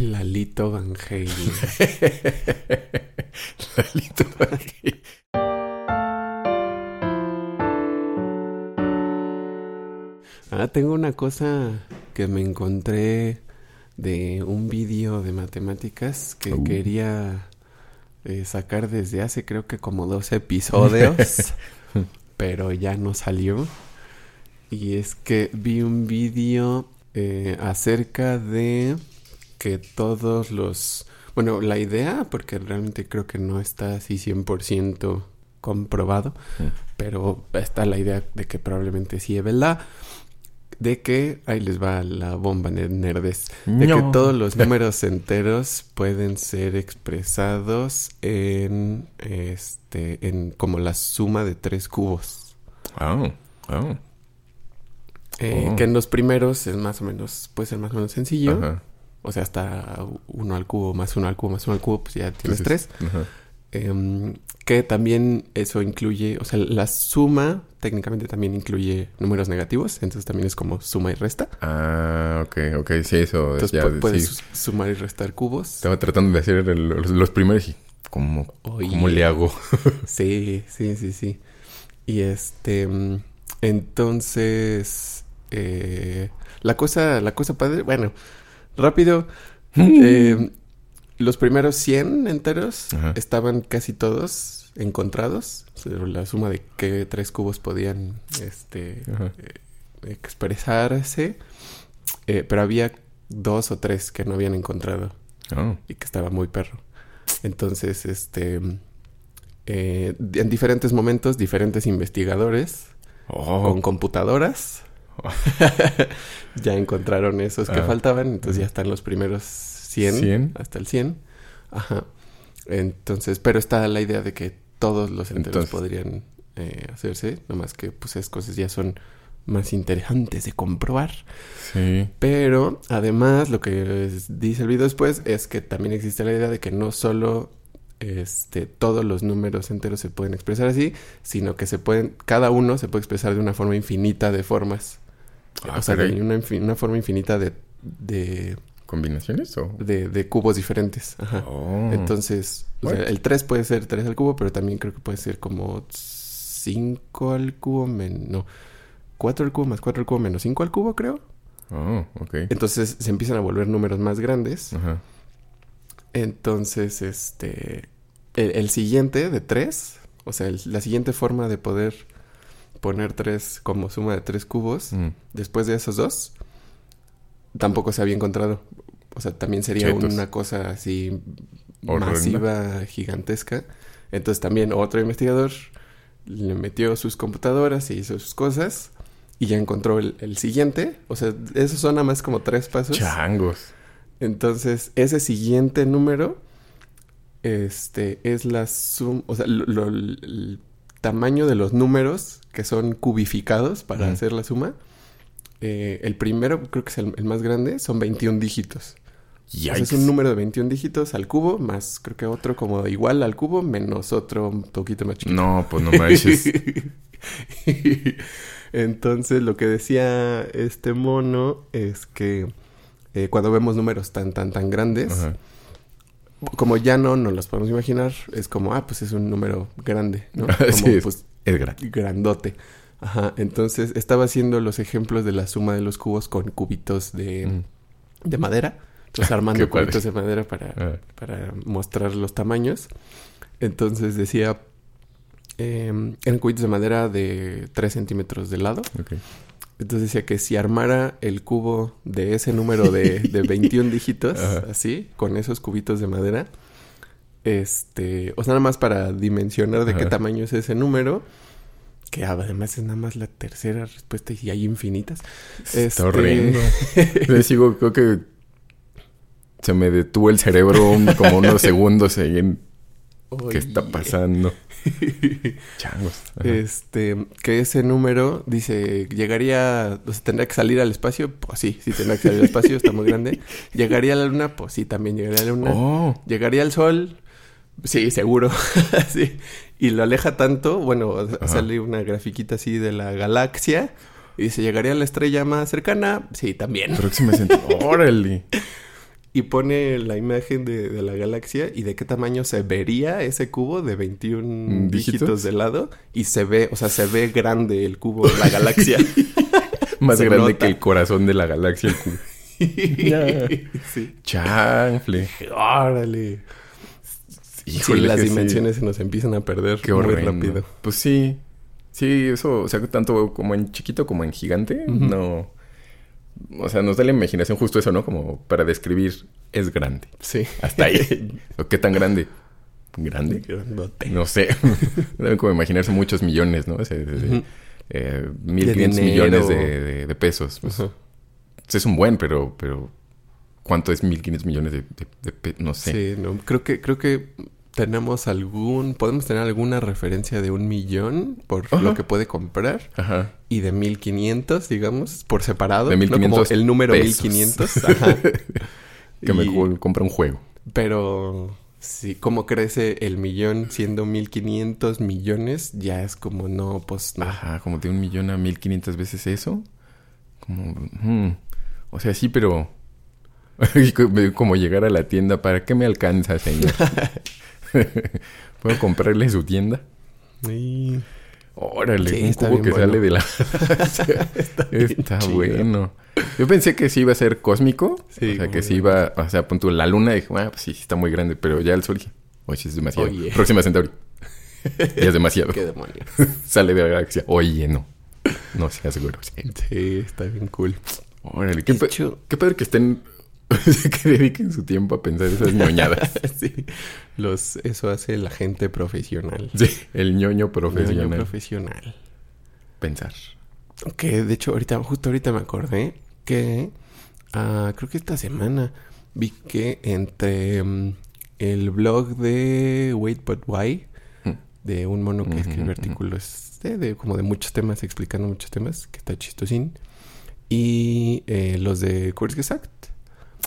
Lalito Van Halen. Lalito Van Halen. Ah, tengo una cosa que me encontré de un vídeo de matemáticas que Uh. quería eh, sacar desde hace creo que como dos episodios, pero ya no salió. Y es que vi un vídeo eh, acerca de que todos los... Bueno, la idea, porque realmente creo que no está así 100% comprobado, pero está la idea de que probablemente sí es verdad, de que, ahí les va la bomba de nerdes, de que todos los números enteros pueden ser expresados en, este, en como la suma de tres cubos. Oh, oh. Eh, Oh. Que en los primeros es más o menos, puede ser más o menos sencillo. Ajá. O sea, hasta uno al cubo, más uno al cubo, más uno al cubo, pues ya tienes Entonces, tres. ajá. Em, que también eso incluye, o sea, la suma técnicamente también incluye números negativos, entonces también es como suma y resta. Ah, ok, ok, sí, eso Entonces ya, pu- puedes sí. su- sumar y restar cubos. Estaba tratando de hacer el- los, los primeros y ¿cómo, Oye. ¿cómo le hago? Sí, sí, sí, sí. Y este, mm, entonces, eh, la cosa, la cosa padre, bueno, rápido, eh, los primeros 100 enteros Ajá. estaban casi todos encontrados, la suma de qué tres cubos podían, este, Ajá. expresarse, eh, pero había dos o tres que no habían encontrado Oh, y que estaba muy perro. Entonces, este, eh, en diferentes momentos, diferentes investigadores Oh. con computadoras ya encontraron esos que Ah. faltaban, entonces ya están los primeros 100, 100. hasta el 100. Ajá. Entonces, pero está la idea de que todos los enteros Entonces- podrían eh, hacerse, nomás que pues esas cosas ya son más interesantes de comprobar. Sí. Pero además lo que dice el video después es que también existe la idea de que no solo este, todos los números enteros se pueden expresar así, sino que se pueden, cada uno se puede expresar de una forma infinita de formas. Ah, o sea, caray. de una, una forma infinita de, de, ¿Combinaciones o...? de, de cubos diferentes. Ajá. Oh. Entonces, o sea, el 3 puede ser 3 al cubo, pero también creo que puede ser como 5 al cubo menos... No, 4 al cubo más 4 al cubo menos 5 al cubo, creo. Oh, ok. Entonces se empiezan a volver números más grandes. Ajá. Entonces, este... El, el siguiente de 3, o sea, el- la siguiente forma de poder poner 3 como suma de 3 cubos, Mm. después de esos dos, tampoco se había encontrado. O sea, también sería Chetos. una cosa así Horrenda. masiva, gigantesca. Entonces también otro investigador le metió sus computadoras y hizo sus cosas y ya encontró el, el siguiente. O sea, esos son nada más como tres pasos. Changos. Entonces, ese siguiente número, este, es la suma, o sea, lo- lo- el tamaño de los números que son cubificados para hacer la suma. Eh, el primero, creo que es el, el más grande, son 21 dígitos. O sea, es Yikes. un número de 21 dígitos al cubo, más creo que otro como igual al cubo, menos otro un poquito más chiquito. No, pues no manches. Entonces, lo que decía este mono es que eh, cuando vemos números tan, tan, tan grandes, Ajá. como ya no nos los podemos imaginar, es como, ah, pues es un número grande, ¿no? Como, Sí, es- pues, Es gratis. grandote. Ajá, entonces estaba haciendo los ejemplos de la suma de los cubos con cubitos de, Mm. de madera. Entonces armando cubitos de madera para, Ah. para mostrar los tamaños. Entonces decía, eh, eran cubitos de madera de 3 centímetros de lado. Entonces decía que si armara el cubo de ese número de, de 21 dígitos, Ajá. así, con esos cubitos de madera, este, o sea, nada más para dimensionar de qué tamaño es ese número, que además es nada más la tercera respuesta y hay infinitas. Está Este- horrendo. Les digo, creo que se me detuvo el cerebro como unos segundos ahí en qué está pasando. Changos. Ajá. Este, que ese número dice, llegaría, o sea, tendría que salir al espacio, pues sí, sí tendría que salir al espacio, está muy grande. Llegaría a la luna, pues sí, también llegaría a la luna. Oh, Llegaría al sol, sí, seguro. sí. Y lo aleja tanto, bueno, Ajá. sale una grafiquita así de la galaxia. Y dice, ¿llegaría a la estrella más cercana? Sí, también. próxima Órale. y pone la imagen de, de la galaxia y de qué tamaño se vería ese cubo de 21 ¿Dígitos? dígitos de lado y se ve, o sea, se ve grande el cubo de la galaxia. Más Se grande nota. que el corazón de la galaxia. el cubo. Sí. Chanfle. Órale. Híjole, sí, las sí. dimensiones se nos empiezan a perder Qué muy horrendo. rápido. Pues sí. Sí, eso, o sea, tanto como en chiquito como en gigante, no. O sea, nos da la imaginación justo eso, ¿no? Como para describir, es grande. Sí. Hasta ahí. ¿O ¿Qué tan grande? ¿Grande? Grandote. No sé. Deben como imaginarse muchos millones, ¿no? O sea, de- de- Ujú. eh, De 1500 dinero. millones de, pesos. Pues, Ujú. Es un buen, pero, pero ¿cuánto es 1500 millones de, de, de pe- No sé. Sí, no, creo que, creo que tenemos algún, podemos tener alguna referencia de un millón por Ajá. lo que puede comprar Ajá. y de 1500, digamos, por separado. De ¿no? 1500 Como el número pesos. 1500. Ajá. Que me Y- compra un juego. Pero sí, cómo crece el millón siendo 1500 millones, ya es como no, pues no. Ajá, como de un millón a 1500 veces eso. Como. mm, O sea, sí, pero. como llegar a la tienda. ¿Para qué me alcanza, señor? ¿Puedo comprarle su tienda? Y- Órale, Sí, un está cubo que bueno. sale de la... Está, bien Está bueno. Yo pensé que sí iba a ser cósmico. Sí, o sea, que sí iba... O sea, punto la luna. Dije, ah, pues sí, está muy grande. Pero ya el sol dije, oye, es demasiado. Oye. Próxima Centauri. Ya es demasiado. Qué demonios. Sale de la galaxia. Oye, no. No seas grosero. Sí, está bien cool. Órale, qué, De pa- hecho- qué padre que estén... que dediquen su tiempo a pensar esas ñoñadas. sí. Los, eso hace la gente profesional. Sí, el ñoño Ñoño profesional. profesional. Pensar. Que de hecho, ahorita, justo ahorita me acordé que ah, creo que esta semana vi que entre mm, el blog de Wait But Why, Mm. de un mono que escribe artículos de, de como de muchos temas, explicando muchos temas, que está chistosín, y eh, los de Kurzgesagt,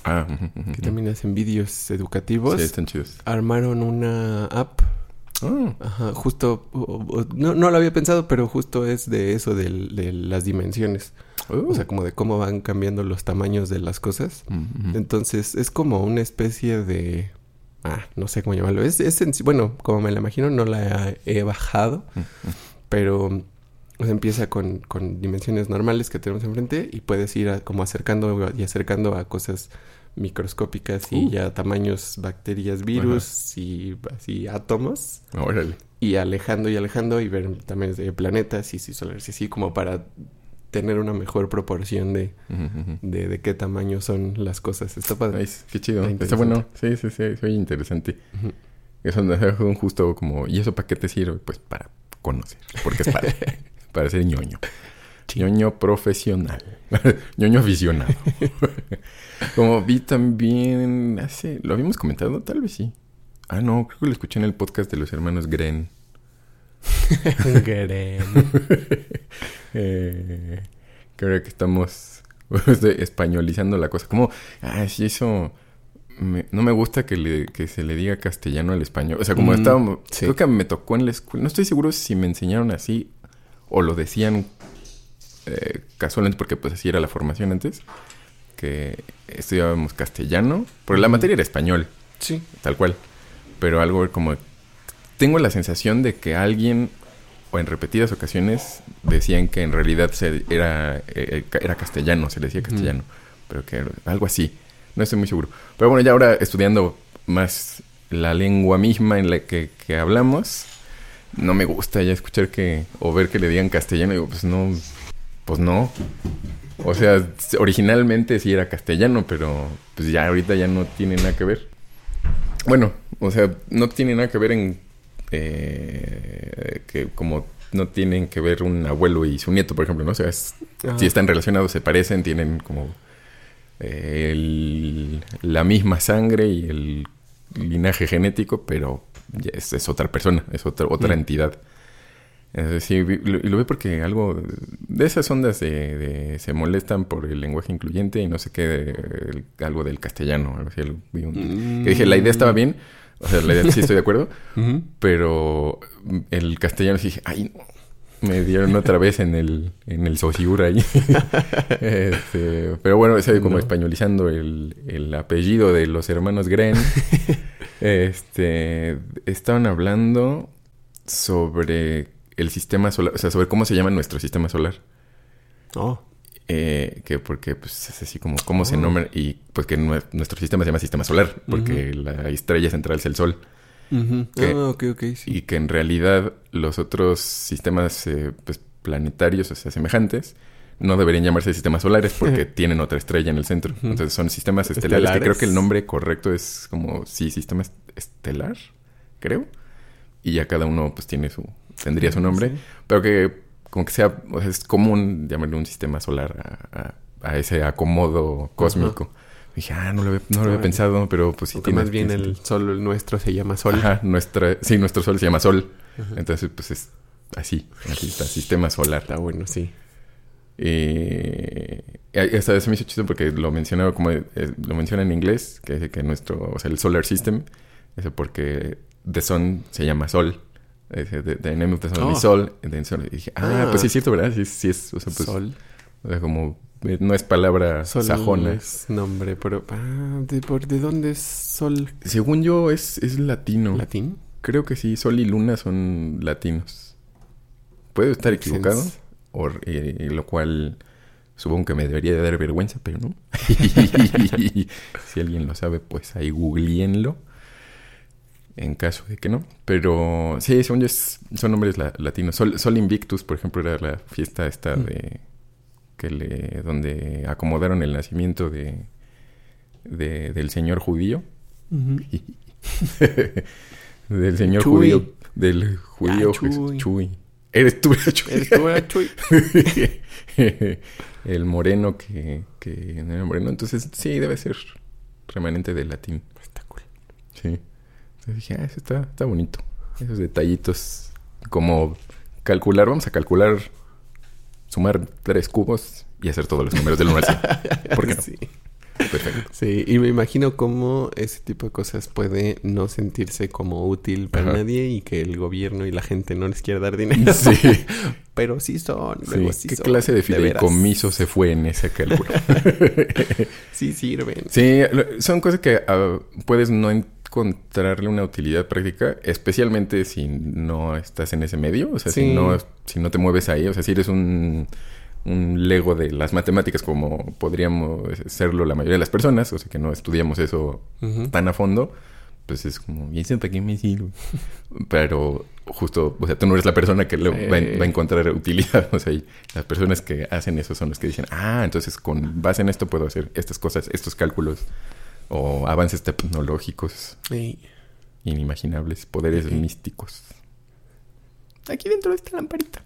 Ah, que también hacen vídeos educativos, Sí, están chidos. armaron una app Ah, Ajá, justo, no, no lo había pensado, pero justo es de eso, de, las dimensiones. oh. O sea, como de cómo van cambiando los tamaños de las cosas. Mm. Entonces, es como una especie de... Ah, no sé cómo llamarlo. Es, es bueno, como me la imagino, no la he bajado, Mm, pero sea, empieza con, con dimensiones normales que tenemos enfrente y puedes ir a- como acercando y acercando a cosas microscópicas y Uh. ya tamaños, bacterias, virus y así átomos Órale. y alejando y alejando y ver también de planetas y si solares y así como para tener una mejor proporción de, de, de qué tamaño son las cosas. Está padre. Nice, qué chido. Está Está bueno. Sí, sí, sí. Soy interesante. Ujú. Eso no es un justo como... ¿Y eso para qué te sirve? Pues para conocer. Porque es para, para ser ñoño. ñoño profesional. ñoño aficionado. como vi también... Hace... ¿Lo habíamos comentado? Tal vez sí. Ah, no. Creo que lo escuché en el podcast de los hermanos Gren. Gren. Eh, creo que estamos españolizando la cosa. Como, ah, sí, eso. me- no me gusta que, le- que se le diga castellano al español. O sea, como Mm, estaba. sí. Creo que me tocó en la escuela. No estoy seguro si me enseñaron así o lo decían eh, casualmente, porque pues así era la formación antes. Que estudiábamos castellano. Porque la materia era español, Sí. tal cual. Pero algo como. Tengo la sensación de que alguien o en repetidas ocasiones decían que en realidad se- era, eh, ca- era castellano, se le decía castellano, pero que algo así, no estoy muy seguro. Pero bueno, ya ahora estudiando más la lengua misma en la que, que hablamos, no me gusta ya escuchar que, o ver que le digan castellano, digo, pues no, pues no. O sea, originalmente sí era castellano, pero pues ya ahorita ya no tiene nada que ver. Bueno, o sea, no tiene nada que ver en eh, que como no tienen que ver un abuelo y su nieto, por ejemplo, ¿no? O sea, es- si están relacionados, se parecen, tienen como eh, el- la misma sangre y el linaje genético, pero es, es otra persona, es otra, otra Mm. entidad. Vi- lo, lo ve porque algo de esas ondas de, de- se molestan por el lenguaje incluyente y no sé qué, el- algo del castellano. algo así, vi un- que dije, la idea estaba bien, o sea, la idea sí estoy de acuerdo, pero el castellano sí dije, ay, no. Me dieron otra vez en el, en el Saussure ahí. Este, pero bueno, es como No. españolizando el, el apellido de los hermanos Gren. este, estaban hablando sobre el sistema solar, o sea, sobre cómo se llama nuestro sistema solar. Oh. Eh, que porque pues es así como cómo se Oh. nombra y pues que nue- nuestro sistema se llama sistema solar porque la estrella central es el sol Ujú. ¿Qué? Ah, ok, ok, sí. y que en realidad los otros sistemas eh, pues, planetarios, o sea, semejantes, no deberían llamarse sistemas solares porque tienen otra estrella en el centro. Entonces son sistemas estelares, que creo que el nombre correcto es como, sí, sistema est- estelar, creo. Y ya cada uno pues tiene su, tendría su nombre. Sí. Pero que como que sea, o sea, es común llamarle un sistema solar a, a- a ese acomodo cósmico. Dije, ah, no lo había, no lo había pensado, pero pues sí tiene más bien tiene el sentido. sol el nuestro se llama sol. Ajá, nuestra, sí, nuestro sol se llama Sol. Ajá. Entonces, pues es así, así está, sistema solar. Está bueno, sí. Y hasta eso me hizo chido porque lo mencionaba como, eh, lo menciona en inglés, que dice que nuestro, o sea, el solar system, ese porque The Sun se llama Sol. Ese, the, the name of the sun Oh. is Sol. Y dije, ah, Ah. pues sí es cierto, ¿verdad? Sí, sí es, o sea, pues, sol. o sea, como, eh, no es palabra Sol sajona. es nombre, pero... Ah, ¿de, por, ¿de dónde es sol? Según yo, es, es latino. ¿Latín? Creo que sí, Sol y Luna son latinos. Puedo estar equivocado, sense. O, eh, lo cual supongo que me debería de dar vergüenza, pero no. si alguien lo sabe, pues ahí googleenlo. En caso de que no. Pero sí, es- son nombres la- latinos. Sol, Sol Invictus, por ejemplo, era la fiesta esta Mm. de... que le donde acomodaron el nacimiento de, de- del señor judío. del señor Chuy. judío. Del judío Ah, Chuy. Jesús- Chuy. Eres tú, Chuy. ¿Eres tú, Chuy? el moreno que, que no era moreno. Entonces, sí, debe ser remanente del latín. Está cool. Sí. Entonces dije, ah, eso está, está bonito. Esos detallitos. Como calcular, vamos a calcular, sumar tres cubos y hacer todos los números del 1 al 100. ¿Por qué no? Sí. Perfecto. Sí, y me imagino cómo ese tipo de cosas puede no sentirse como útil para Ajá. nadie y que el gobierno y la gente no les quiera dar dinero. Sí. Pero sí son, luego sí ¿Qué son, clase de fideicomiso se fue en ese cálculo? Sí sirven. sí, son cosas que ah, puedes no encontrarle una utilidad práctica, especialmente si no estás en ese medio, o sea, si Sí. no si no te mueves ahí, o sea, si eres un un lego de las matemáticas como podríamos serlo la mayoría de las personas, o sea, que no estudiamos eso tan a fondo, pues es como, ¿y eso para qué me sirve? Pero justo, o sea, tú no eres la persona que va, a- va a encontrar utilidad. O sea, y las personas que hacen eso son los que dicen, ah, entonces con base en esto puedo hacer estas cosas, estos cálculos o avances tecnológicos inimaginables, poderes místicos. Aquí dentro de esta lamparita.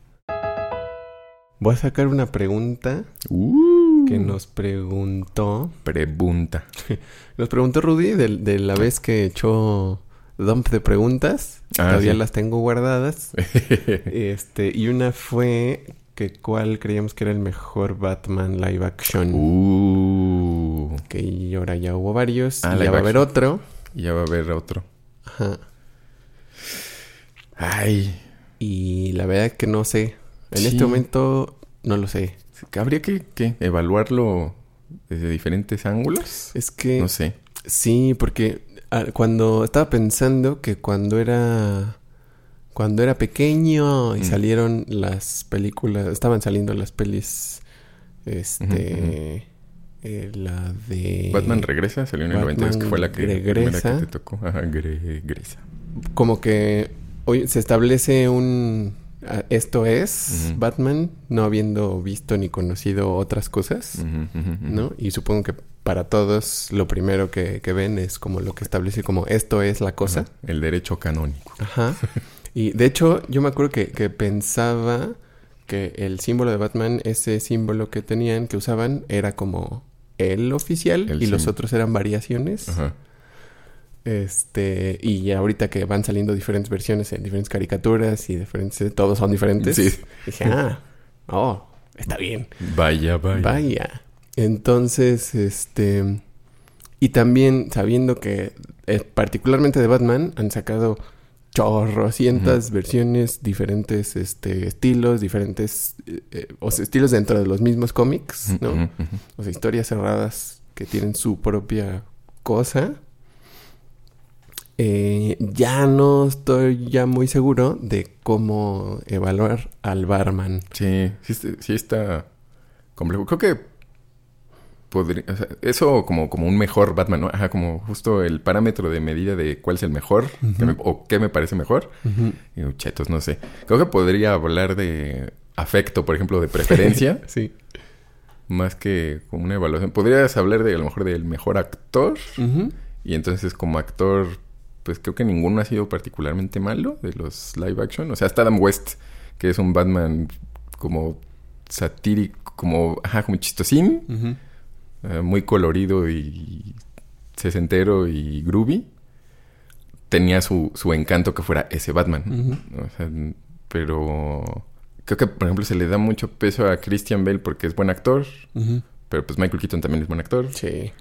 Voy a sacar una pregunta Uh, que nos preguntó. Pregunta. Nos preguntó Rudy de, de la vez que echó dump de preguntas. Ah, Todavía sí. las tengo guardadas. Este, y una fue que cuál creíamos que era el mejor Batman live action. uh, Que ahora ya hubo varios. Ah, y ya va a haber otro. ya va a haber otro. Ajá. Ay, Y la verdad que no sé. En Sí. este momento no lo sé. habría que, evaluarlo desde diferentes ángulos. Es que No sé. sí, porque ah, cuando estaba pensando que cuando era cuando era pequeño y Mm. salieron las películas, estaban saliendo las pelis este eh, la de Batman regresa, salió en el Batman 92, que fue la que, la regresa. que te tocó. Ajá, regresa. como que hoy se establece un esto es. Batman, no habiendo visto ni conocido otras cosas. ¿no? Y supongo que para todos lo primero que, que ven es como lo que establece como esto es la cosa. El derecho canónico. Ajá. Y de hecho, yo me acuerdo que, que pensaba que el símbolo de Batman, ese símbolo que tenían, que usaban, era como el oficial El y los otros eran variaciones. Ajá. Este, y ahorita que van saliendo diferentes versiones en diferentes caricaturas y diferentes, todos son diferentes. Sí. Dije, ah, oh, está bien. Vaya, vaya. Vaya. Entonces, este. Y también sabiendo que, eh, particularmente de Batman, han sacado chorrocientas versiones, diferentes este, estilos, diferentes eh, eh, o sea, estilos dentro de los mismos cómics, ¿no? O sea, historias cerradas que tienen su propia cosa. Eh, ya no estoy ya muy seguro de cómo evaluar al barman. Sí, sí, está- sí está complejo. Creo que podría, o sea, eso como, como un mejor Batman, ¿no? Ajá, como justo el parámetro de medida de cuál es el mejor que me- o qué me parece mejor. Uh, chetos, no sé. Creo que podría hablar de afecto, por ejemplo, de preferencia, Sí. más que como una evaluación. Podrías hablar de a lo mejor del mejor actor. Y entonces como actor, pues creo que ninguno ha sido particularmente malo de los live action. O sea, hasta Adam West, que es un Batman como satírico, como, ajá, como chistosín, eh, muy colorido y sesentero y groovy. Tenía su, su encanto que fuera ese Batman. O sea, pero creo que, por ejemplo, se le da mucho peso a Christian Bale porque es buen actor. Pero pues Michael Keaton también es buen actor. Sí.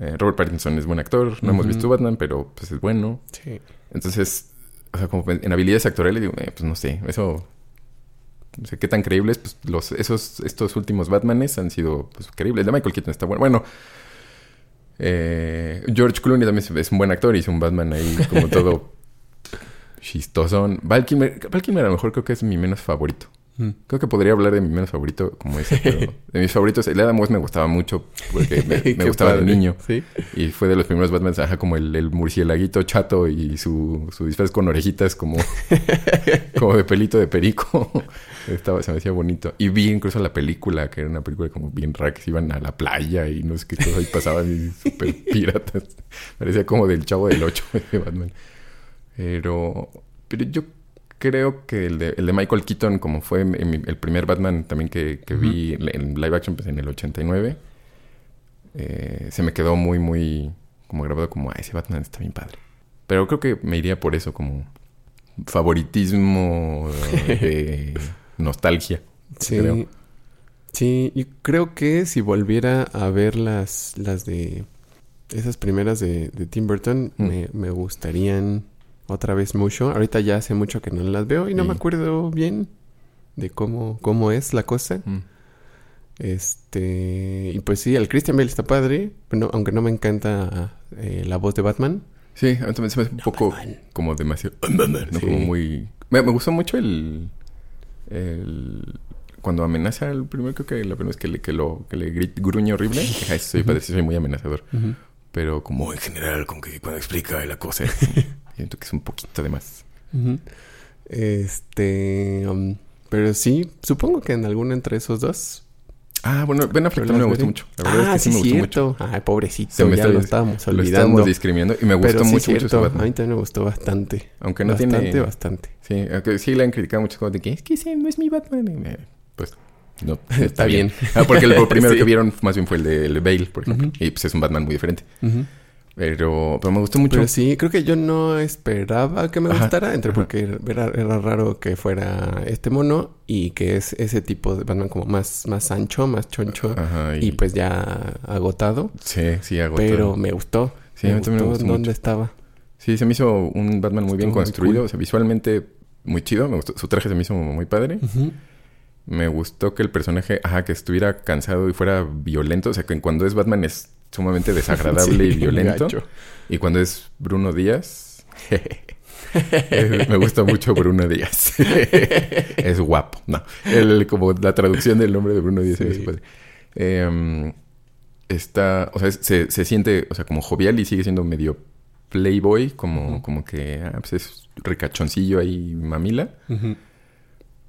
Eh, Robert Pattinson es buen actor. No hemos visto Batman, pero pues es bueno. Sí. Entonces, o sea, como en habilidades actorales, digo, eh, pues no sé, eso. No sé qué tan creíbles, pues los, esos, estos últimos Batmanes han sido pues, creíbles. El de Michael Keaton está bueno. Bueno, eh, George Clooney también es- es un buen actor, hizo un Batman ahí como todo chistosón. Val Kilmer, Val Kilmer a lo mejor creo que es mi menos favorito. Creo que podría hablar de mi menos favorito como ese, pero de mis favoritos, el Adam West me gustaba mucho porque me, gustaba de niño. Sí. Y fue de los primeros Batman, ajá, como el, el murcielaguito chato y su, su disfraz con orejitas como, como de pelito de perico. Estaba, se me hacía bonito. Y vi incluso la película, que era una película como bien rara, que se iban a la playa y no sé qué cosas, y pasaban y súper piratas. Parecía como del chavo del 8 de Batman. Pero, pero yo creo que el de, el de Michael Keaton, como fue mi- el primer Batman también que, que vi en, en live action pues, en el 89, eh, se me quedó muy, muy como grabado como, ah, ese Batman está bien padre. Pero creo que me iría por eso, como favoritismo de nostalgia. Sí. creo. Sí, y creo que si volviera a ver las, las de esas primeras de, de Tim Burton, Mm. me, me gustarían otra vez mucho. Ahorita ya hace mucho que no las veo y no Sí. me acuerdo bien de cómo, cómo es la cosa. Mm. Este, y pues sí, el Christian Bale está padre, pero aunque no me encanta eh, la voz de Batman. Sí, a mí también se me hace un poco Batman. como demasiado... ¿no? Sí. Como muy... Me, me gustó mucho el... el... Cuando amenaza el primero, creo que la primera vez que le, que lo, que le grit- gruñe horrible. Sí soy padre, soy muy amenazador. Pero como en general, como que cuando explica la cosa, siento que es un poquito de más. Este, um, pero sí, supongo que en alguna entre esos dos. Ah, bueno, Ben Affleck también me gustó mucho. La verdad ah, es que sí, sí, me gustó mucho. cierto. Ay, pobrecito, Se me ya está- lo estábamos Lo olvidando. estamos discriminando y me gustó pero sí, mucho, mucho su A Batman. mí también me gustó bastante. Aunque no bastante, tiene... bastante. Sí, aunque sí le han criticado muchas cosas de que es que ese no es mi Batman. Y, eh, pues no, está, Está bien. bien. Ah, porque el primero Sí. que vieron más bien fue el de el Bale, por ejemplo. Y pues es un Batman muy diferente. Ujú. Pero, pero me gustó mucho. Pero sí, creo que yo no esperaba que me Ajá, gustara, entre ajá. porque era, era raro que fuera este mono y que es ese tipo de Batman como más, más ancho, más choncho Ajá, y, pues ya agotado. Sí, sí, hago Pero me gustó. Sí, a me mí también me gustó dónde mucho. estaba. Sí, se me hizo un Batman muy bien muy construido. cool. O sea, visualmente muy chido. Me gustó. Su traje se me hizo muy padre. Me gustó que el personaje, ajá, que estuviera cansado y fuera violento. O sea, que cuando es Batman es sumamente desagradable y violento. Y cuando es Bruno Díaz, me gusta mucho Bruno Díaz. es guapo. No, el, como la traducción del nombre de Bruno Díaz Sí. Eh, está, o sea, se, se siente, o sea, como jovial y sigue siendo medio playboy, como, como que ah, pues es ricachoncillo ahí, mamila.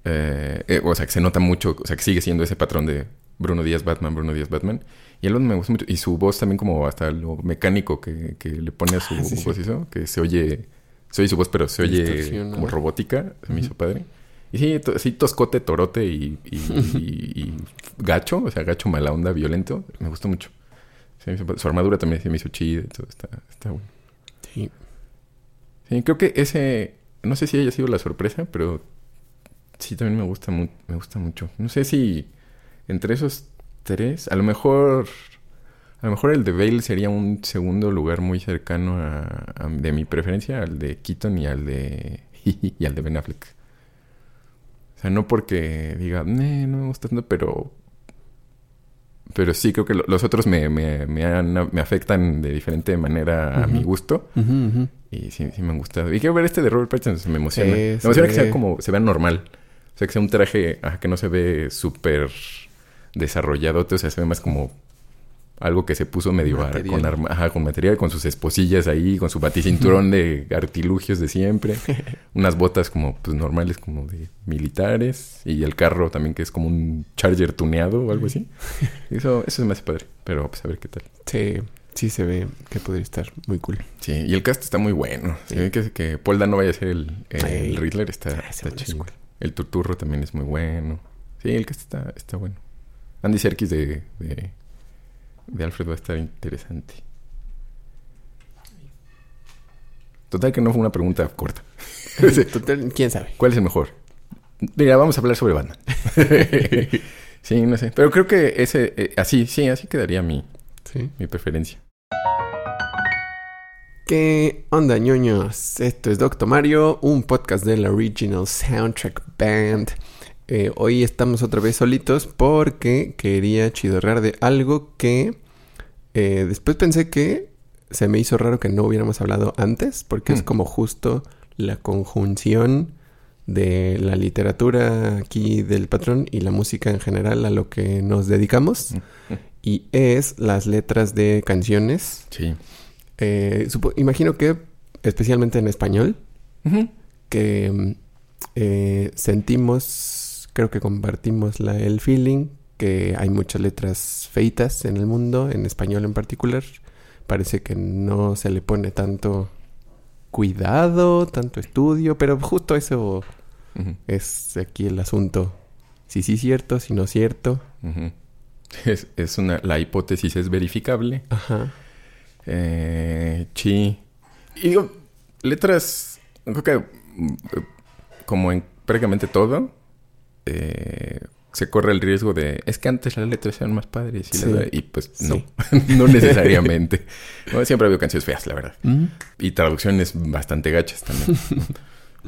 Eh, eh, o sea, que se nota mucho, o sea, que sigue siendo ese patrón de Bruno Díaz Batman, Bruno Díaz Batman. Y otro me gusta mucho. Y su voz también como hasta lo mecánico que, que le pone a su Ah, sí, sí. voz y eso, que se oye, se oye su voz, pero se oye como robótica. Se me hizo padre. Y sí, sí, toscote, torote y, y, y- y gacho, o sea, gacho mala onda, violento. Me gustó mucho. Se me hizo su armadura también se me hizo chida todo. Está, está bueno. Sí. Sí, creo que ese, no sé si haya sido la sorpresa, pero sí también me gusta, mu- me gusta mucho. No sé si entre esos tres, a lo mejor, A lo mejor el de Bale sería un segundo lugar muy cercano a, de mi preferencia al de Keaton y al de y al de Ben Affleck. O sea, no porque diga, no me gusta tanto, pero pero sí creo que los otros me, me, me, afectan de diferente manera a mi gusto. Y sí, sí me han gustado. Y quiero ver este de Robert Pattinson, me emociona. me emociona que sea como, se vea normal. O sea, que sea un traje que no se ve súper desarrollado. O sea, se ve más como algo que se puso medio con, arma, con material, con sus esposillas ahí, con su baticinturón de artilugios de siempre, unas botas como pues normales como de militares y el carro también que es como un Charger tuneado o algo así. Eso eso es más padre, pero pues a ver qué tal. Sí, sí se ve que podría estar muy cool. Sí, y el cast está muy bueno. Se ve que, que Paul no vaya a ser el, el Riddler está, ah, está chido. El Turturro también es muy bueno. Sí, el cast está, está bueno. Andy Serkis de de Alfred va a estar interesante. Total que no fue una pregunta corta. Total, quién sabe. ¿Cuál es el mejor? Mira, vamos a hablar sobre banda. sí, no sé. Pero creo que ese, eh, así, sí, así quedaría mi, mi preferencia. ¿Qué onda, ñoños? Esto es Doctor Mario, un podcast del Original Soundtrack Band. Eh, hoy estamos otra vez solitos porque quería chidorrear de algo que eh, después pensé que se me hizo raro que no hubiéramos hablado antes porque es hmm. como justo la conjunción de la literatura aquí del patrón y la música en general a lo que nos dedicamos. Y es las letras de canciones. Sí. Eh, imagino que, especialmente en español, que sentimos creo que compartimos la, el feeling que hay muchas letras feitas en el mundo, en español en particular. Parece que no se le pone tanto cuidado, tanto estudio, pero justo eso es aquí el asunto. Si sí es cierto, si no es cierto. es, una, la hipótesis es verificable. Ajá. Eh, sí. Y digo, letras, creo que mm, como en prácticamente todo, eh, se corre el riesgo de es que antes las letras eran más padres y, pues no, no necesariamente. siempre había canciones feas, la verdad. Y traducciones bastante gachas también.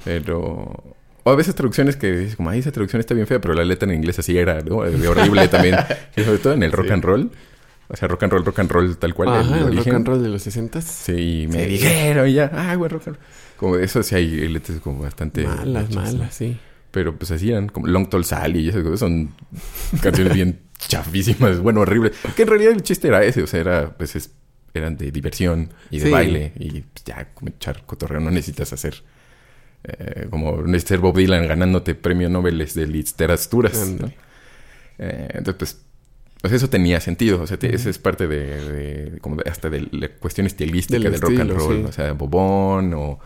pero o a veces traducciones que dices como, ay, esa traducción está bien fea, pero la letra en inglés así era, ¿no? horrible también. y sobre todo en el rock and roll. O sea, rock and roll, rock and roll tal cual. el, rock and roll de los 60 Sí, me dijeron y ya, ah, güey, rock and roll. Como eso sí hay letras como bastante... Malas, malas, sí. Pero pues así eran como Long Tall Sally y esas cosas. Son canciones bien chafísimas, bueno, horribles. Que en realidad el chiste era ese, o sea, era, pues eran de diversión y de baile. Y pues, ya, como echar cotorreo, no necesitas hacer. Eh, como necesitas Bob Dylan ganándote premio Nobel de literaturas. ¿no? Eh, entonces, pues, pues, eso tenía sentido. O sea, esa es parte de, como hasta de la cuestión estilística del, rock and roll. O sea, Bobón o